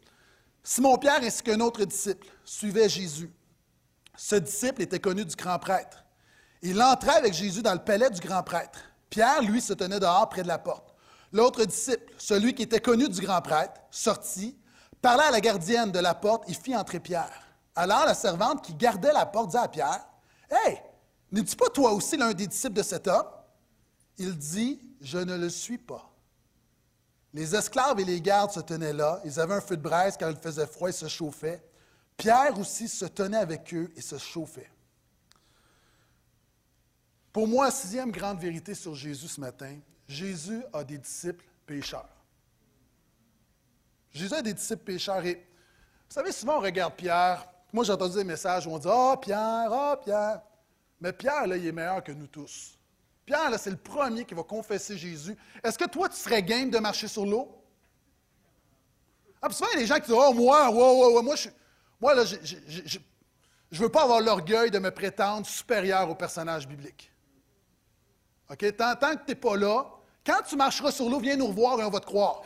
Simon-Pierre ainsi qu'un autre disciple suivaient Jésus. Ce disciple était connu du grand prêtre. Il entrait avec Jésus dans le palais du grand prêtre. Pierre, lui, se tenait dehors près de la porte. L'autre disciple, celui qui était connu du grand prêtre, sortit, parla à la gardienne de la porte et fit entrer Pierre. Alors la servante qui gardait la porte dit à Pierre Hé, n'es-tu pas toi aussi l'un des disciples de cet homme Il dit Je ne le suis pas. Les esclaves et les gardes se tenaient là. Ils avaient un feu de braise quand il faisait froid et se chauffaient. Pierre aussi se tenait avec eux et se chauffait. Pour moi, sixième grande vérité sur Jésus ce matin, Jésus a des disciples pécheurs. Jésus a des disciples pécheurs. Et vous savez, souvent on regarde Pierre. Moi, j'ai entendu des messages où on dit Ah, oh, Pierre, ah, oh, Pierre. Mais Pierre, là, il est meilleur que nous tous. Pierre, là, c'est le premier qui va confesser Jésus. Est-ce que toi, tu serais game de marcher sur l'eau? Ah, souvent, il y a des gens qui disent Oh, moi, moi, je, moi, là, je ne veux pas avoir l'orgueil de me prétendre supérieur au personnage biblique. OK? Tant, que tu n'es pas là, quand tu marcheras sur l'eau, viens nous revoir et on va te croire.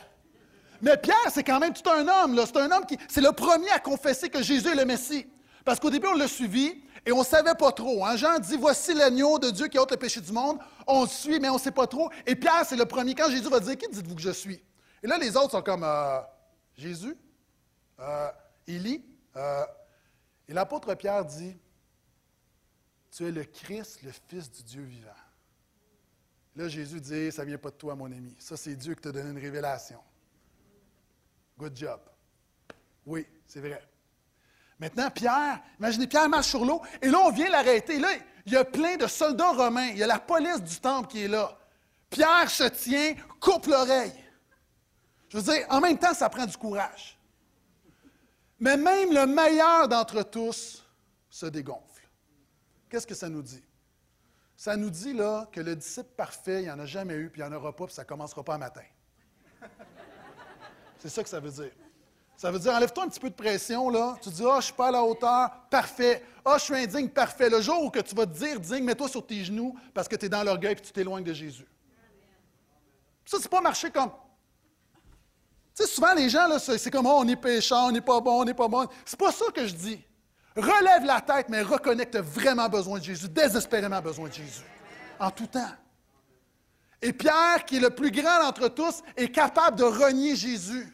Mais Pierre, c'est quand même tout un homme. C'est un homme qui. C'est le premier à confesser que Jésus est le Messie. Parce qu'au début, on l'a suivi et on ne savait pas trop. Hein? Jean dit Voici l'agneau de Dieu qui ôte le péché du monde. On suit, mais on ne sait pas trop. Et Pierre, c'est le premier. Quand Jésus va dire Qui dites-vous que je suis? Et là, les autres sont comme euh, Jésus euh, Élie euh, Et l'apôtre Pierre dit Tu es le Christ, le Fils du Dieu vivant. Là, Jésus dit Ça ne vient pas de toi, mon ami. Ça, c'est Dieu qui t'a donné une révélation. Good job. Oui, c'est vrai. Maintenant, Pierre, imaginez, Pierre marche sur l'eau, et là, on vient l'arrêter. Là, il y a plein de soldats romains. Il y a la police du temple qui est là. Pierre se tient, coupe l'oreille. Je veux dire, en même temps, ça prend du courage. Mais même le meilleur d'entre tous se dégonfle. Qu'est-ce que ça nous dit? Ça nous dit là que le disciple parfait, il n'y en a jamais eu, puis il n'y en aura pas, puis ça ne commencera pas un matin. C'est ça que ça veut dire. Ça veut dire, enlève-toi un petit peu de pression, là. Tu dis, ah, oh, je suis pas à la hauteur, parfait. Ah, oh, je suis indigne, parfait. Le jour où que tu vas te dire digne, mets-toi sur tes genoux parce que tu es dans l'orgueil et tu t'éloignes de Jésus. Ça, c'est pas marcher comme. Tu sais, souvent, les gens, là, c'est comme, oh, on est péchant, on n'est pas bon, on n'est pas bon. C'est pas ça que je dis. Relève la tête, mais reconnais que tu as vraiment besoin de Jésus, désespérément besoin de Jésus, en tout temps. Et Pierre, qui est le plus grand d'entre tous, est capable de renier Jésus.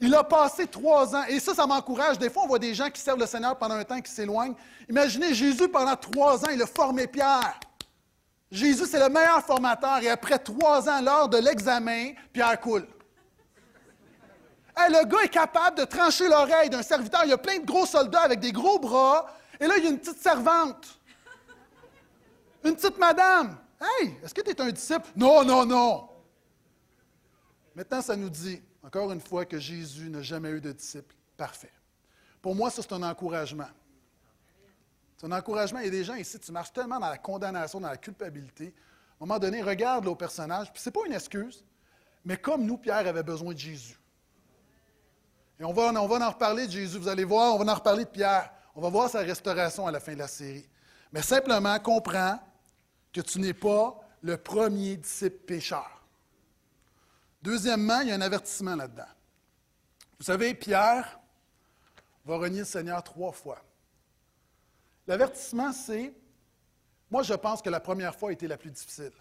Il a passé trois ans, et ça, ça m'encourage. Des fois, on voit des gens qui servent le Seigneur pendant un temps qui s'éloignent. Imaginez, Jésus, pendant trois ans, il a formé Pierre. Jésus, c'est le meilleur formateur, et après trois ans, lors de l'examen, Pierre coule. le gars est capable de trancher l'oreille d'un serviteur. Il y a plein de gros soldats avec des gros bras, et là, il y a une petite servante, une petite madame. Hey, est-ce que tu es un disciple? Non, non, non. Maintenant, ça nous dit, encore une fois, que Jésus n'a jamais eu de disciple parfait. Pour moi, ça, c'est un encouragement. C'est un encouragement. Il y a des gens ici, tu marches tellement dans la condamnation, dans la culpabilité. À un moment donné, regarde le personnage, puis ce n'est pas une excuse, mais comme nous, Pierre avait besoin de Jésus. Et on va, on va en reparler de Jésus, vous allez voir, on va en reparler de Pierre. On va voir sa restauration à la fin de la série. Mais simplement, comprends que tu n'es pas le premier disciple pécheur. Deuxièmement, il y a un avertissement là-dedans. Vous savez, Pierre va renier le Seigneur trois fois. L'avertissement, c'est, moi je pense que la première fois a été la plus difficile.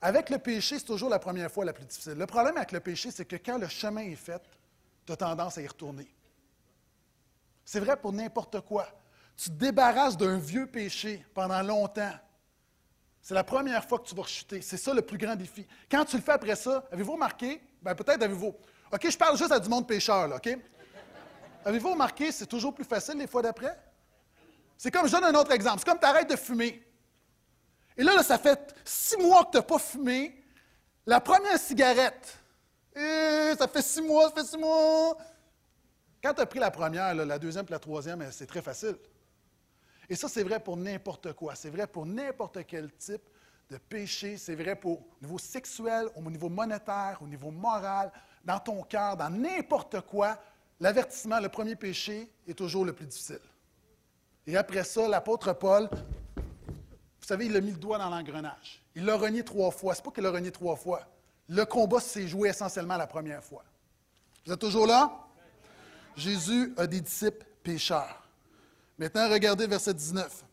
Avec le péché, c'est toujours la première fois la plus difficile. Le problème avec le péché, c'est que quand le chemin est fait, tu as tendance à y retourner. C'est vrai pour n'importe quoi. Tu te débarrasses d'un vieux péché pendant longtemps. C'est la première fois que tu vas chuter. C'est ça le plus grand défi. Quand tu le fais après ça, avez-vous remarqué? Ben, peut-être avez-vous. OK, je parle juste à du monde pécheur, là, OK? Avez-vous remarqué, c'est toujours plus facile les fois d'après? C'est comme, je donne un autre exemple. C'est comme tu arrêtes de fumer. Et là, ça fait six mois que tu n'as pas fumé. La première cigarette, eh, ça fait six mois, ça fait six mois. Quand tu as pris la première, la deuxième et la troisième, c'est très facile. Et ça, c'est vrai pour n'importe quoi. C'est vrai pour n'importe quel type de péché. C'est vrai pour au niveau sexuel, au niveau monétaire, au niveau moral, dans ton cœur, dans n'importe quoi. L'avertissement, le premier péché, est toujours le plus difficile. Et après ça, l'apôtre Paul, vous savez, il a mis le doigt dans l'engrenage. Il l'a renié trois fois. Ce n'est pas qu'il l'a renié trois fois. Le combat s'est joué essentiellement la première fois. Vous êtes toujours là? Jésus a des disciples pécheurs. Maintenant, regardez verset 19.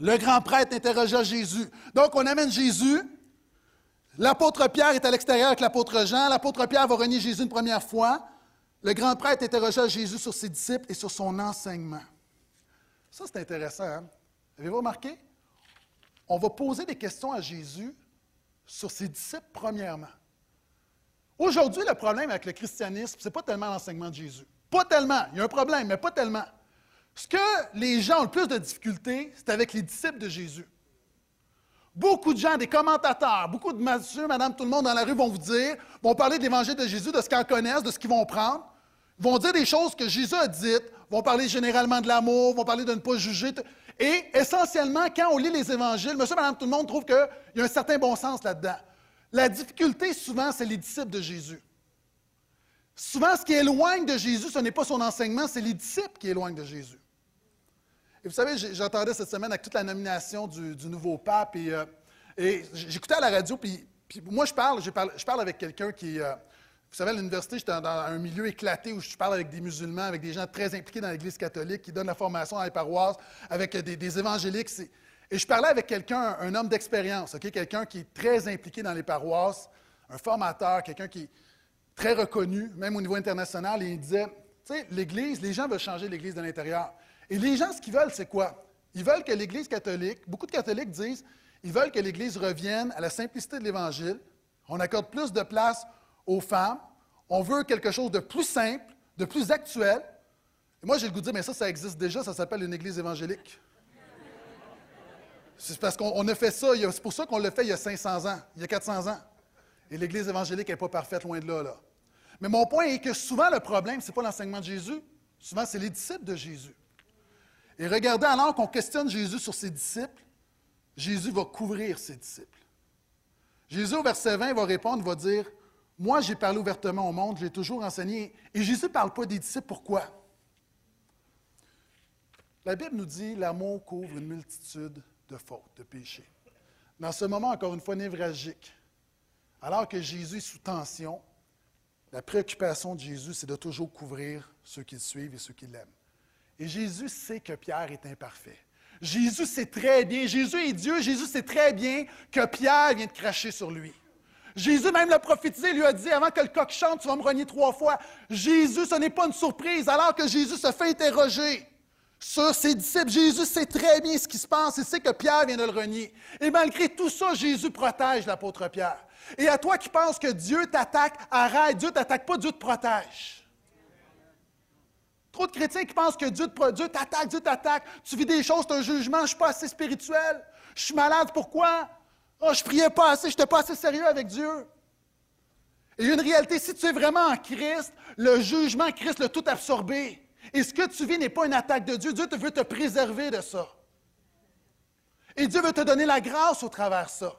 Le grand prêtre interrogea Jésus. Donc, on amène Jésus. L'apôtre Pierre est à l'extérieur avec l'apôtre Jean. L'apôtre Pierre va renier Jésus une première fois. Le grand prêtre interrogea Jésus sur ses disciples et sur son enseignement. Ça, c'est intéressant. Hein? Avez-vous remarqué? On va poser des questions à Jésus sur ses disciples, premièrement. Aujourd'hui, le problème avec le christianisme, ce n'est pas tellement l'enseignement de Jésus. Pas tellement. Il y a un problème, mais pas tellement. Ce que les gens ont le plus de difficultés, c'est avec les disciples de Jésus. Beaucoup de gens, des commentateurs, beaucoup de monsieur, madame, tout le monde dans la rue vont vous dire, vont parler de l'évangile de Jésus, de ce qu'ils en connaissent, de ce qu'ils vont prendre, vont dire des choses que Jésus a dites, vont parler généralement de l'amour, vont parler de ne pas juger. Et essentiellement, quand on lit les évangiles, monsieur, madame, tout le monde trouve qu'il y a un certain bon sens là-dedans. La difficulté, souvent, c'est les disciples de Jésus. Souvent, ce qui éloigne de Jésus, ce n'est pas son enseignement, c'est les disciples qui éloignent de Jésus. Et vous savez, j'entendais cette semaine avec toute la nomination du, nouveau pape et, euh, j'écoutais à la radio, puis, moi je parle, je parle, avec quelqu'un qui, euh, vous savez, à l'université, j'étais dans, un milieu éclaté où je parle avec des musulmans, avec des gens très impliqués dans l'Église catholique, qui donnent la formation dans les paroisses, avec des, évangéliques. Et je parlais avec quelqu'un, un, homme d'expérience, quelqu'un qui est très impliqué dans les paroisses, un formateur, quelqu'un qui est très reconnu, même au niveau international, et il disait, tu sais, l'Église, les gens veulent changer l'Église de l'intérieur. Et les gens, ce qu'ils veulent, c'est quoi? Ils veulent que l'Église catholique, beaucoup de catholiques disent, ils veulent que l'Église revienne à la simplicité de l'Évangile. On accorde plus de place aux femmes. On veut quelque chose de plus simple, de plus actuel. Et moi, j'ai le goût de dire, mais ça, ça existe déjà, ça s'appelle une Église évangélique. C'est parce qu'on a fait ça, c'est pour ça qu'on l'a fait il y a 500 ans, il y a 400 ans. Et l'Église évangélique n'est pas parfaite, loin de là, là. Mais mon point est que souvent, le problème, ce n'est pas l'enseignement de Jésus, souvent, c'est les disciples de Jésus. Et regardez, alors qu'on questionne Jésus sur ses disciples, Jésus va couvrir ses disciples. Jésus, au verset 20, va répondre, va dire, Moi, j'ai parlé ouvertement au monde, j'ai toujours enseigné. Et Jésus ne parle pas des disciples, pourquoi? La Bible nous dit, l'amour couvre une multitude de fautes, de péchés. Dans ce moment, encore une fois, névragique, alors que Jésus est sous tension, la préoccupation de Jésus, c'est de toujours couvrir ceux qui le suivent et ceux qui l'aiment. Et Jésus sait que Pierre est imparfait. Jésus sait très bien, Jésus est Dieu, Jésus sait très bien que Pierre vient de cracher sur lui. Jésus même l'a prophétisé, lui a dit, avant que le coq chante, tu vas me renier trois fois. Jésus, ce n'est pas une surprise, alors que Jésus se fait interroger sur ses disciples. Jésus sait très bien ce qui se passe, il sait que Pierre vient de le renier. Et malgré tout ça, Jésus protège l'apôtre Pierre. Et à toi qui penses que Dieu t'attaque, arrête, Dieu t'attaque pas, Dieu te protège. Trop de chrétiens qui pensent que Dieu, t'attaque, Dieu t'attaque. Tu vis des choses, c'est un jugement, je ne suis pas assez spirituel. Je suis malade, pourquoi? Oh, je priais pas assez, je n'étais pas assez sérieux avec Dieu. Et une réalité, si tu es vraiment en Christ, le jugement, Christ l'a tout absorbé. Et ce que tu vis n'est pas une attaque de Dieu. Dieu veut te préserver de ça. Et Dieu veut te donner la grâce au travers de ça.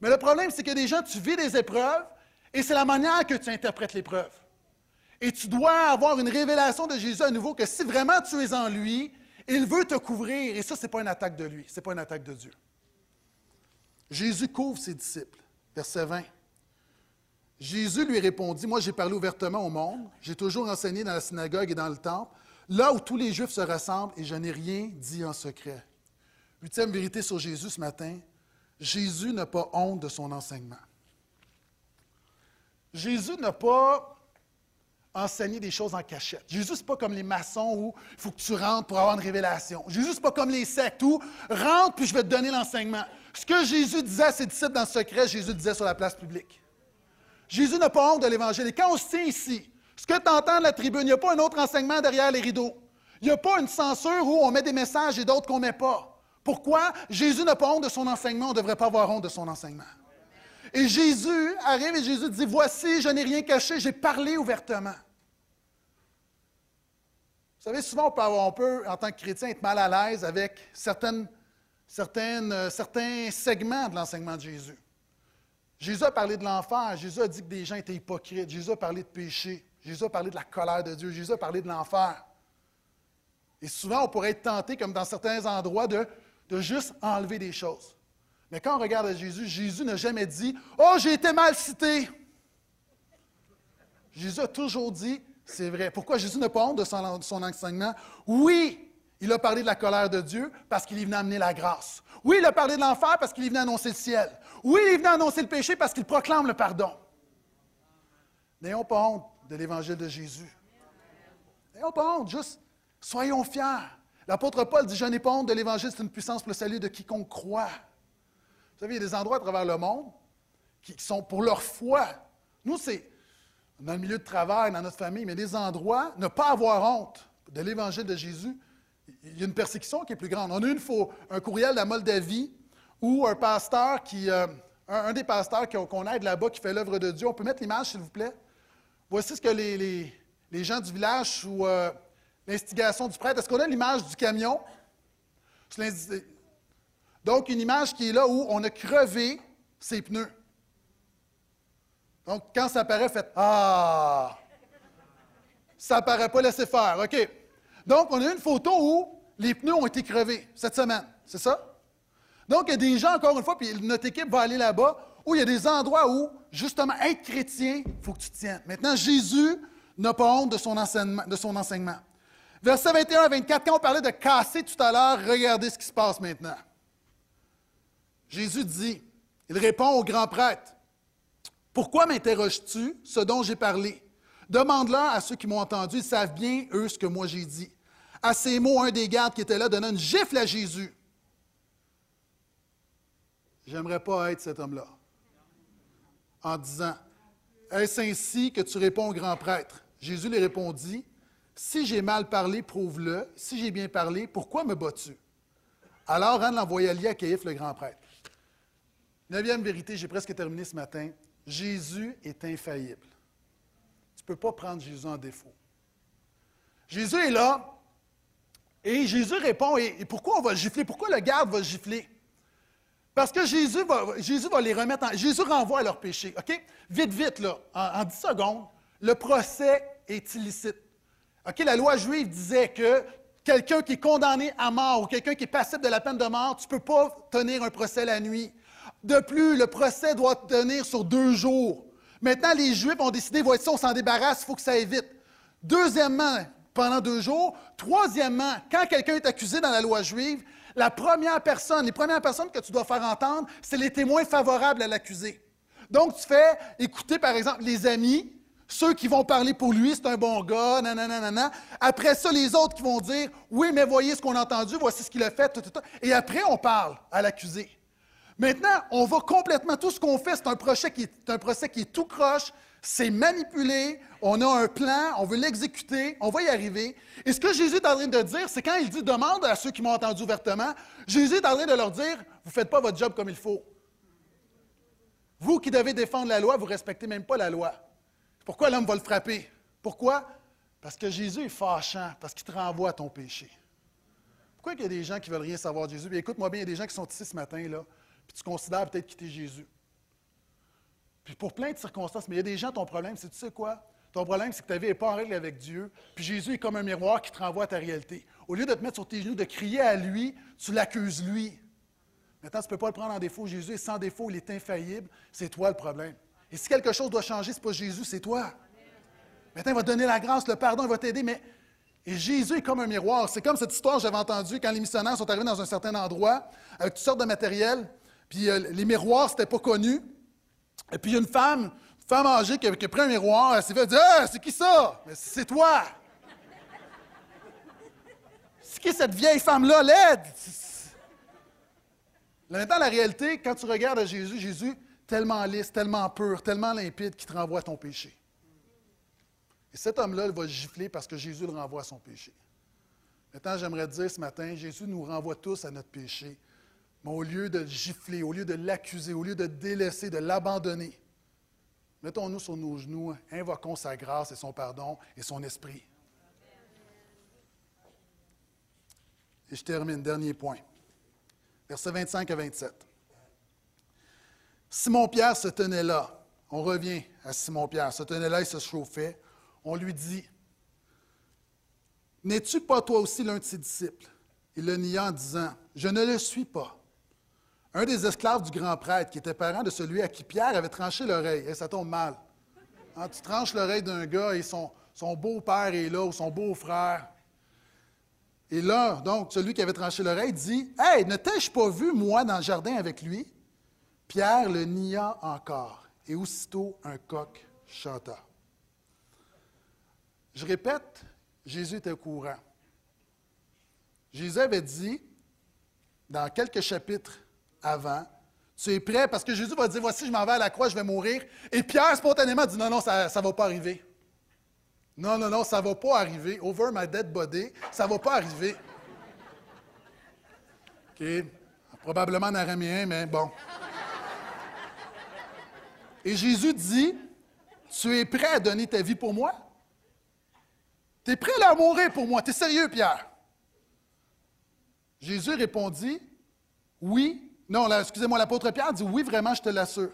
Mais le problème, c'est que des gens, tu vis des épreuves et c'est la manière que tu interprètes l'épreuve. Et tu dois avoir une révélation de Jésus à nouveau que si vraiment tu es en lui, il veut te couvrir. Et ça, ce n'est pas une attaque de lui, ce n'est pas une attaque de Dieu. Jésus couvre ses disciples. Verset 20. Jésus lui répondit, Moi j'ai parlé ouvertement au monde, j'ai toujours enseigné dans la synagogue et dans le temple, là où tous les Juifs se rassemblent, et je n'ai rien dit en secret. Huitième vérité sur Jésus ce matin, Jésus n'a pas honte de son enseignement. Jésus n'a pas enseigner des choses en cachette. Jésus, ce pas comme les maçons où il faut que tu rentres pour avoir une révélation. Jésus, ce pas comme les sectes où rentre puis je vais te donner l'enseignement. Ce que Jésus disait à ses disciples dans le secret, Jésus disait sur la place publique. Jésus n'a pas honte de l'Évangile. Et quand on se tient ici, ce que tu entends de la tribune, il n'y a pas un autre enseignement derrière les rideaux. Il n'y a pas une censure où on met des messages et d'autres qu'on ne met pas. Pourquoi? Jésus n'a pas honte de son enseignement, on ne devrait pas avoir honte de son enseignement. Et Jésus arrive et Jésus dit, voici, je n'ai rien caché, j'ai parlé ouvertement. Vous savez, souvent on peut, en tant que chrétien, être mal à l'aise avec certaines, euh, certains segments de l'enseignement de Jésus. Jésus a parlé de l'enfer, Jésus a dit que des gens étaient hypocrites, Jésus a parlé de péché, Jésus a parlé de la colère de Dieu, Jésus a parlé de l'enfer. Et souvent, on pourrait être tenté, comme dans certains endroits, de juste enlever des choses. Mais quand on regarde Jésus, Jésus n'a jamais dit Oh, j'ai été mal cité. Jésus a toujours dit C'est vrai. Pourquoi Jésus n'a pas honte de son, enseignement? Oui, il a parlé de la colère de Dieu parce qu'il est venu amener la grâce. Oui, il a parlé de l'enfer parce qu'il est venu annoncer le ciel. Oui, il est venu annoncer le péché parce qu'il proclame le pardon. N'ayons pas honte de l'évangile de Jésus. N'ayons pas honte, juste soyons fiers. L'apôtre Paul dit Je n'ai pas honte de l'évangile, c'est une puissance pour le salut de quiconque croit. Vous savez, il y a des endroits à travers le monde qui, sont pour leur foi. Nous, c'est dans le milieu de travail, dans notre famille, mais des endroits, ne pas avoir honte de l'évangile de Jésus. Il y a une persécution qui est plus grande. On a eu une fois un courriel de la Moldavie ou un pasteur qui, euh, un, des pasteurs qu'on aide là-bas qui fait l'œuvre de Dieu. On peut mettre l'image, s'il vous plaît? Voici ce que les, gens du village sous euh, l'instigation du prêtre. Est-ce qu'on a l'image du camion? Donc, une image qui est là où on a crevé ses pneus. Donc, quand ça apparaît, faites Ah! Ça apparaît pas, laissez faire. OK. Donc, on a une photo où les pneus ont été crevés cette semaine. C'est ça? Donc, il y a des gens, encore une fois, puis notre équipe va aller là-bas, où il y a des endroits où, justement, être chrétien, il faut que tu tiennes. Maintenant, Jésus n'a pas honte de son enseignement. De son enseignement. Verset 21 à 24, quand on parlait de casser tout à l'heure, regardez ce qui se passe maintenant. Jésus dit, il répond au grand prêtre, Pourquoi m'interroges-tu ce dont j'ai parlé? Demande-leur à ceux qui m'ont entendu, ils savent bien, eux, ce que moi j'ai dit. À ces mots, un des gardes qui était là donna une gifle à Jésus. J'aimerais pas être cet homme-là. En disant, est-ce ainsi que tu réponds au grand prêtre? Jésus lui répondit, si j'ai mal parlé, prouve-le. Si j'ai bien parlé, pourquoi me bats-tu? Alors Anne l'envoya lier à le grand prêtre. Neuvième vérité, j'ai presque terminé ce matin. Jésus est infaillible. Tu ne peux pas prendre Jésus en défaut. Jésus est là, et Jésus répond, et, pourquoi on va le gifler? Pourquoi le garde va le gifler? Parce que Jésus va, les remettre en... Jésus renvoie à leur péché. OK? Vite, vite, là, en, en 10 secondes, le procès est illicite. OK? La loi juive disait que quelqu'un qui est condamné à mort ou quelqu'un qui est passible de la peine de mort, tu ne peux pas tenir un procès la nuit. De plus, le procès doit tenir sur deux jours. Maintenant, les Juifs ont décidé, voici, on s'en débarrasse, il faut que ça aille vite. Deuxièmement, pendant deux jours. Troisièmement, quand quelqu'un est accusé dans la loi juive, la première personne, les premières personnes que tu dois faire entendre, c'est les témoins favorables à l'accusé. Donc, tu fais écouter, par exemple, les amis, ceux qui vont parler pour lui, c'est un bon gars, nanana. Après ça, les autres qui vont dire, oui, mais voyez ce qu'on a entendu, voici ce qu'il a fait, Et après, on parle à l'accusé. Maintenant, on va complètement, tout ce qu'on fait, c'est un, procès qui est, un procès qui est tout croche, c'est manipulé, on a un plan, on veut l'exécuter, on va y arriver. Et ce que Jésus est en train de dire, c'est quand il dit demande à ceux qui m'ont entendu ouvertement, Jésus est en train de leur dire vous ne faites pas votre job comme il faut. Vous qui devez défendre la loi, vous ne respectez même pas la loi. Pourquoi l'homme va le frapper? Pourquoi? Parce que Jésus est fâchant, parce qu'il te renvoie à ton péché. Pourquoi il y a des gens qui ne veulent rien savoir de Jésus? écoute-moi bien, il y a des gens qui sont ici ce matin, là, puis tu considères peut-être quitter Jésus. Puis pour plein de circonstances, mais il y a des gens, ton problème, c'est tu sais quoi? Ton problème, c'est que ta vie n'est pas en règle avec Dieu. Puis Jésus est comme un miroir qui te renvoie à ta réalité. Au lieu de te mettre sur tes genoux, de crier à lui, tu l'accuses lui. Maintenant, tu ne peux pas le prendre en défaut. Jésus est sans défaut, il est infaillible. C'est toi le problème. Et si quelque chose doit changer, ce n'est pas Jésus, c'est toi. Maintenant, il va te donner la grâce, le pardon, il va t'aider, mais et Jésus est comme un miroir. C'est comme cette histoire que j'avais entendue quand les missionnaires sont arrivés dans un certain endroit avec toutes sortes de matériel. Puis euh, les miroirs, ce n'était pas connu. Et puis une femme, une femme âgée qui a, pris un miroir, elle s'est fait dire Ah, c'est qui ça? Mais c'est toi C'est qui cette vieille femme-là, laide? Maintenant, la réalité, quand tu regardes à Jésus, Jésus, tellement lisse, tellement pur, tellement limpide, qui te renvoie à ton péché. Et cet homme-là, va gifler parce que Jésus le renvoie à son péché. Maintenant, j'aimerais dire ce matin, Jésus nous renvoie tous à notre péché. Mais au lieu de gifler, au lieu de l'accuser, au lieu de délaisser, de l'abandonner, mettons-nous sur nos genoux, invoquons sa grâce et son pardon et son esprit. Et je termine, dernier point. Versets 25 à 27. Simon-Pierre se tenait là. On revient à Simon-Pierre. Se tenait là, il se chauffait. On lui dit N'es-tu pas toi aussi l'un de ses disciples Il le nia en disant Je ne le suis pas un des esclaves du grand prêtre, qui était parent de celui à qui Pierre avait tranché l'oreille. Et ça tombe mal. Hein, tu tranches l'oreille d'un gars et son, son beau-père est là, ou son beau-frère. Et là, donc, celui qui avait tranché l'oreille dit Hey, ne t'ai-je pas vu, moi, dans le jardin avec lui Pierre le nia encore, et aussitôt un coq chanta. Je répète, Jésus était au courant. Jésus avait dit, dans quelques chapitres avant. Tu es prêt? Parce que Jésus va dire Voici, je m'en vais à la croix, je vais mourir. Et Pierre, spontanément, dit Non, non, ça ne va pas arriver. Non, non, non, ça ne va pas arriver. Over my dead body, ça ne va pas arriver. OK? Probablement en araméen, mais bon. Et Jésus dit, tu es prêt à donner ta vie pour moi? Tu es prêt à mourir pour moi? Tu es sérieux, Pierre? Jésus répondit, oui. Non, excusez-moi, l'apôtre Pierre dit, oui, vraiment, je te l'assure.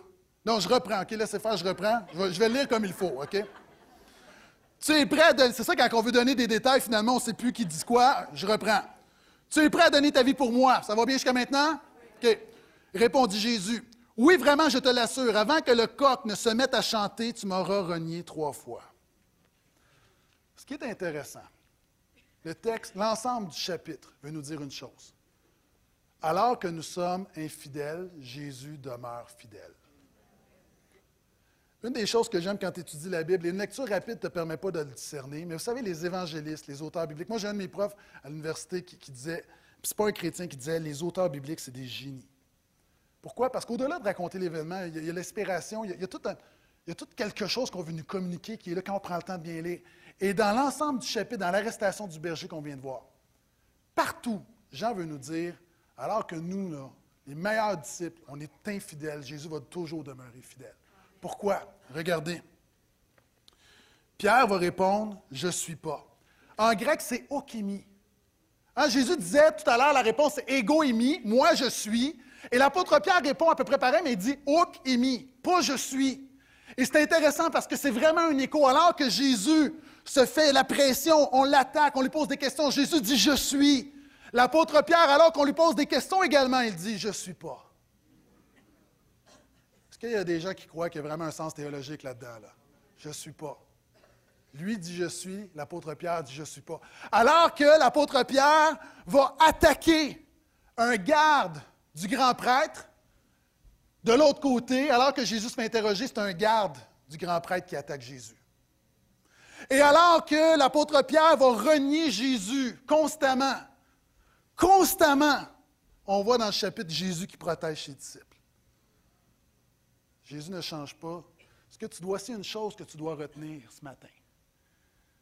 Non, je reprends, OK, laissez faire, je reprends. Je vais, je lire comme il faut, OK? Tu es prêt à donner... C'est ça, quand on veut donner des détails, finalement, on ne sait plus qui dit quoi. Je reprends. Tu es prêt à donner ta vie pour moi? Ça va bien jusqu'à maintenant? OK. Répondit Jésus. Oui, vraiment, je te l'assure, avant que le coq ne se mette à chanter, tu m'auras renié trois fois. Ce qui est intéressant, le texte, l'ensemble du chapitre veut nous dire une chose. Alors que nous sommes infidèles, Jésus demeure fidèle. Une des choses que j'aime quand tu étudies la Bible, et une lecture rapide ne te permet pas de le discerner, mais vous savez, les évangélistes, les auteurs bibliques, moi j'ai un de mes profs à l'université qui, qui disait, c'est pas un chrétien qui disait, les auteurs bibliques, c'est des génies. Pourquoi? Parce qu'au-delà de raconter l'événement, il y a, l'inspiration, il, il y a tout quelque chose qu'on veut nous communiquer qui est là quand on prend le temps de bien lire. Et dans l'ensemble du chapitre, dans l'arrestation du berger qu'on vient de voir, partout, Jean veut nous dire, alors que nous, les meilleurs disciples, on est infidèles, Jésus va toujours demeurer fidèle. Pourquoi? Regardez. Pierre va répondre, je suis pas. En grec, c'est okimi. Hein, Jésus disait tout à l'heure, la réponse est ego moi je suis. Et l'apôtre Pierre répond à peu près pareil, mais il dit ok pas je suis. Et c'est intéressant parce que c'est vraiment un écho. Alors que Jésus se fait la pression, on l'attaque, on lui pose des questions, Jésus dit je suis. L'apôtre Pierre, alors qu'on lui pose des questions également, il dit je ne suis pas. Est-ce qu'il y a des gens qui croient qu'il y a vraiment un sens théologique là-dedans? Là? Je ne suis pas. Lui dit je suis, l'apôtre Pierre dit je ne suis pas. Alors que l'apôtre Pierre va attaquer un garde du grand prêtre. De l'autre côté, alors que Jésus se fait interroger, c'est un garde du grand prêtre qui attaque Jésus. Et alors que l'apôtre Pierre va renier Jésus constamment, constamment, on voit dans le chapitre Jésus qui protège ses disciples. Jésus ne change pas. Ce que tu dois, c'est une chose que tu dois retenir ce matin.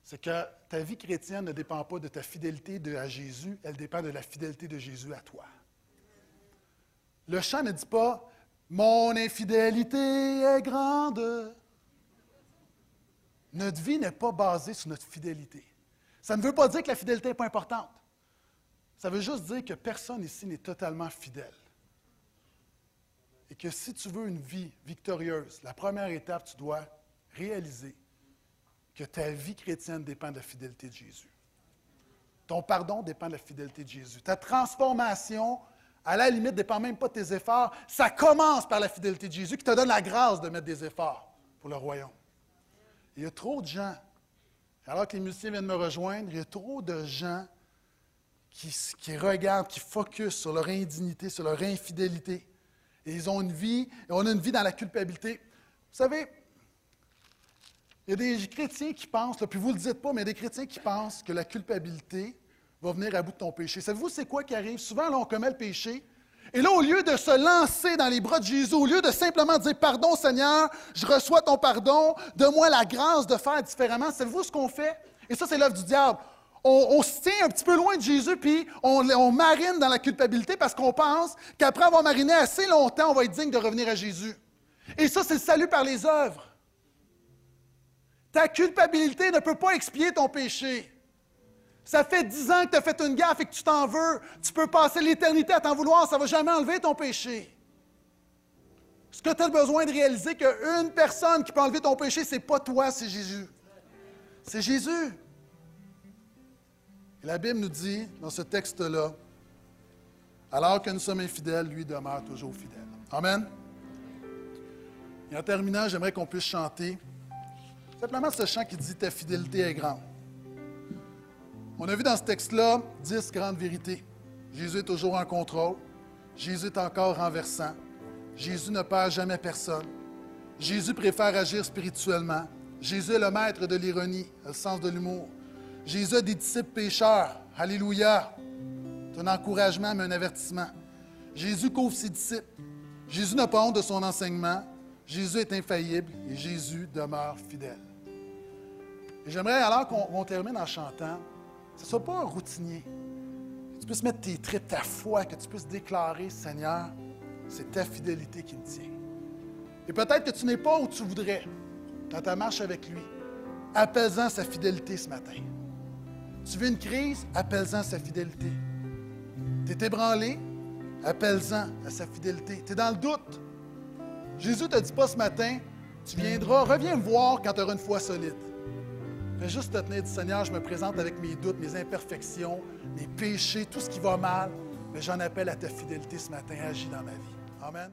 C'est que ta vie chrétienne ne dépend pas de ta fidélité à Jésus, elle dépend de la fidélité de Jésus à toi. Le chant ne dit pas Mon infidélité est grande. Notre vie n'est pas basée sur notre fidélité. Ça ne veut pas dire que la fidélité n'est pas importante. Ça veut juste dire que personne ici n'est totalement fidèle. Et que si tu veux une vie victorieuse, la première étape, tu dois réaliser que ta vie chrétienne dépend de la fidélité de Jésus. Ton pardon dépend de la fidélité de Jésus. Ta transformation à la limite, ne dépend même pas de tes efforts. Ça commence par la fidélité de Jésus qui te donne la grâce de mettre des efforts pour le royaume. Il y a trop de gens, alors que les musiciens viennent me rejoindre, il y a trop de gens qui, regardent, qui focusent sur leur indignité, sur leur infidélité. Et ils ont une vie, et on a une vie dans la culpabilité. Vous savez, il y a des chrétiens qui pensent, puis vous ne le dites pas, mais il y a des chrétiens qui pensent que la culpabilité, va venir à bout de ton péché. Savez-vous, c'est quoi qui arrive? Souvent, là, on commet le péché. Et là, au lieu de se lancer dans les bras de Jésus, au lieu de simplement dire Pardon, Seigneur, je reçois ton pardon, donne-moi la grâce de faire différemment, savez-vous ce qu'on fait? Et ça, c'est l'œuvre du diable. On, se tient un petit peu loin de Jésus, puis on, on marine dans la culpabilité parce qu'on pense qu'après avoir mariné assez longtemps, on va être digne de revenir à Jésus. Et ça, c'est le salut par les œuvres. Ta culpabilité ne peut pas expier ton péché. Ça fait dix ans que tu as fait une gaffe et que tu t'en veux. Tu peux passer l'éternité à t'en vouloir, ça ne va jamais enlever ton péché. Ce que tu as besoin de réaliser, qu'une personne qui peut enlever ton péché, ce n'est pas toi, c'est Jésus. C'est Jésus. La Bible nous dit, dans ce texte-là, alors que nous sommes infidèles, lui demeure toujours fidèle. Amen. Et en terminant, j'aimerais qu'on puisse chanter simplement ce chant qui dit Ta fidélité est grande. On a vu dans ce texte-là dix grandes vérités. Jésus est toujours en contrôle. Jésus est encore renversant. Jésus ne perd jamais personne. Jésus préfère agir spirituellement. Jésus est le maître de l'ironie, le sens de l'humour. Jésus a des disciples pécheurs. Alléluia. C'est un encouragement, mais un avertissement. Jésus couvre ses disciples. Jésus n'a pas honte de son enseignement. Jésus est infaillible et Jésus demeure fidèle. J'aimerais alors qu'on termine en chantant ce ne soit pas un routinier. Que tu puisses mettre tes traits, ta foi, que tu puisses déclarer, Seigneur, c'est ta fidélité qui me tient. Et peut-être que tu n'es pas où tu voudrais dans ta marche avec lui. Appelle-en sa fidélité ce matin. Tu veux une crise? Appelle-en sa fidélité. Tu es ébranlé? Appelle-en à sa fidélité. Tu es dans le doute? Jésus ne te dit pas ce matin, tu viendras, reviens me voir quand tu auras une foi solide. Fais juste te tenir du Seigneur, je me présente avec mes doutes, mes imperfections, mes péchés, tout ce qui va mal, mais j'en appelle à ta fidélité ce matin, agis dans ma vie. Amen.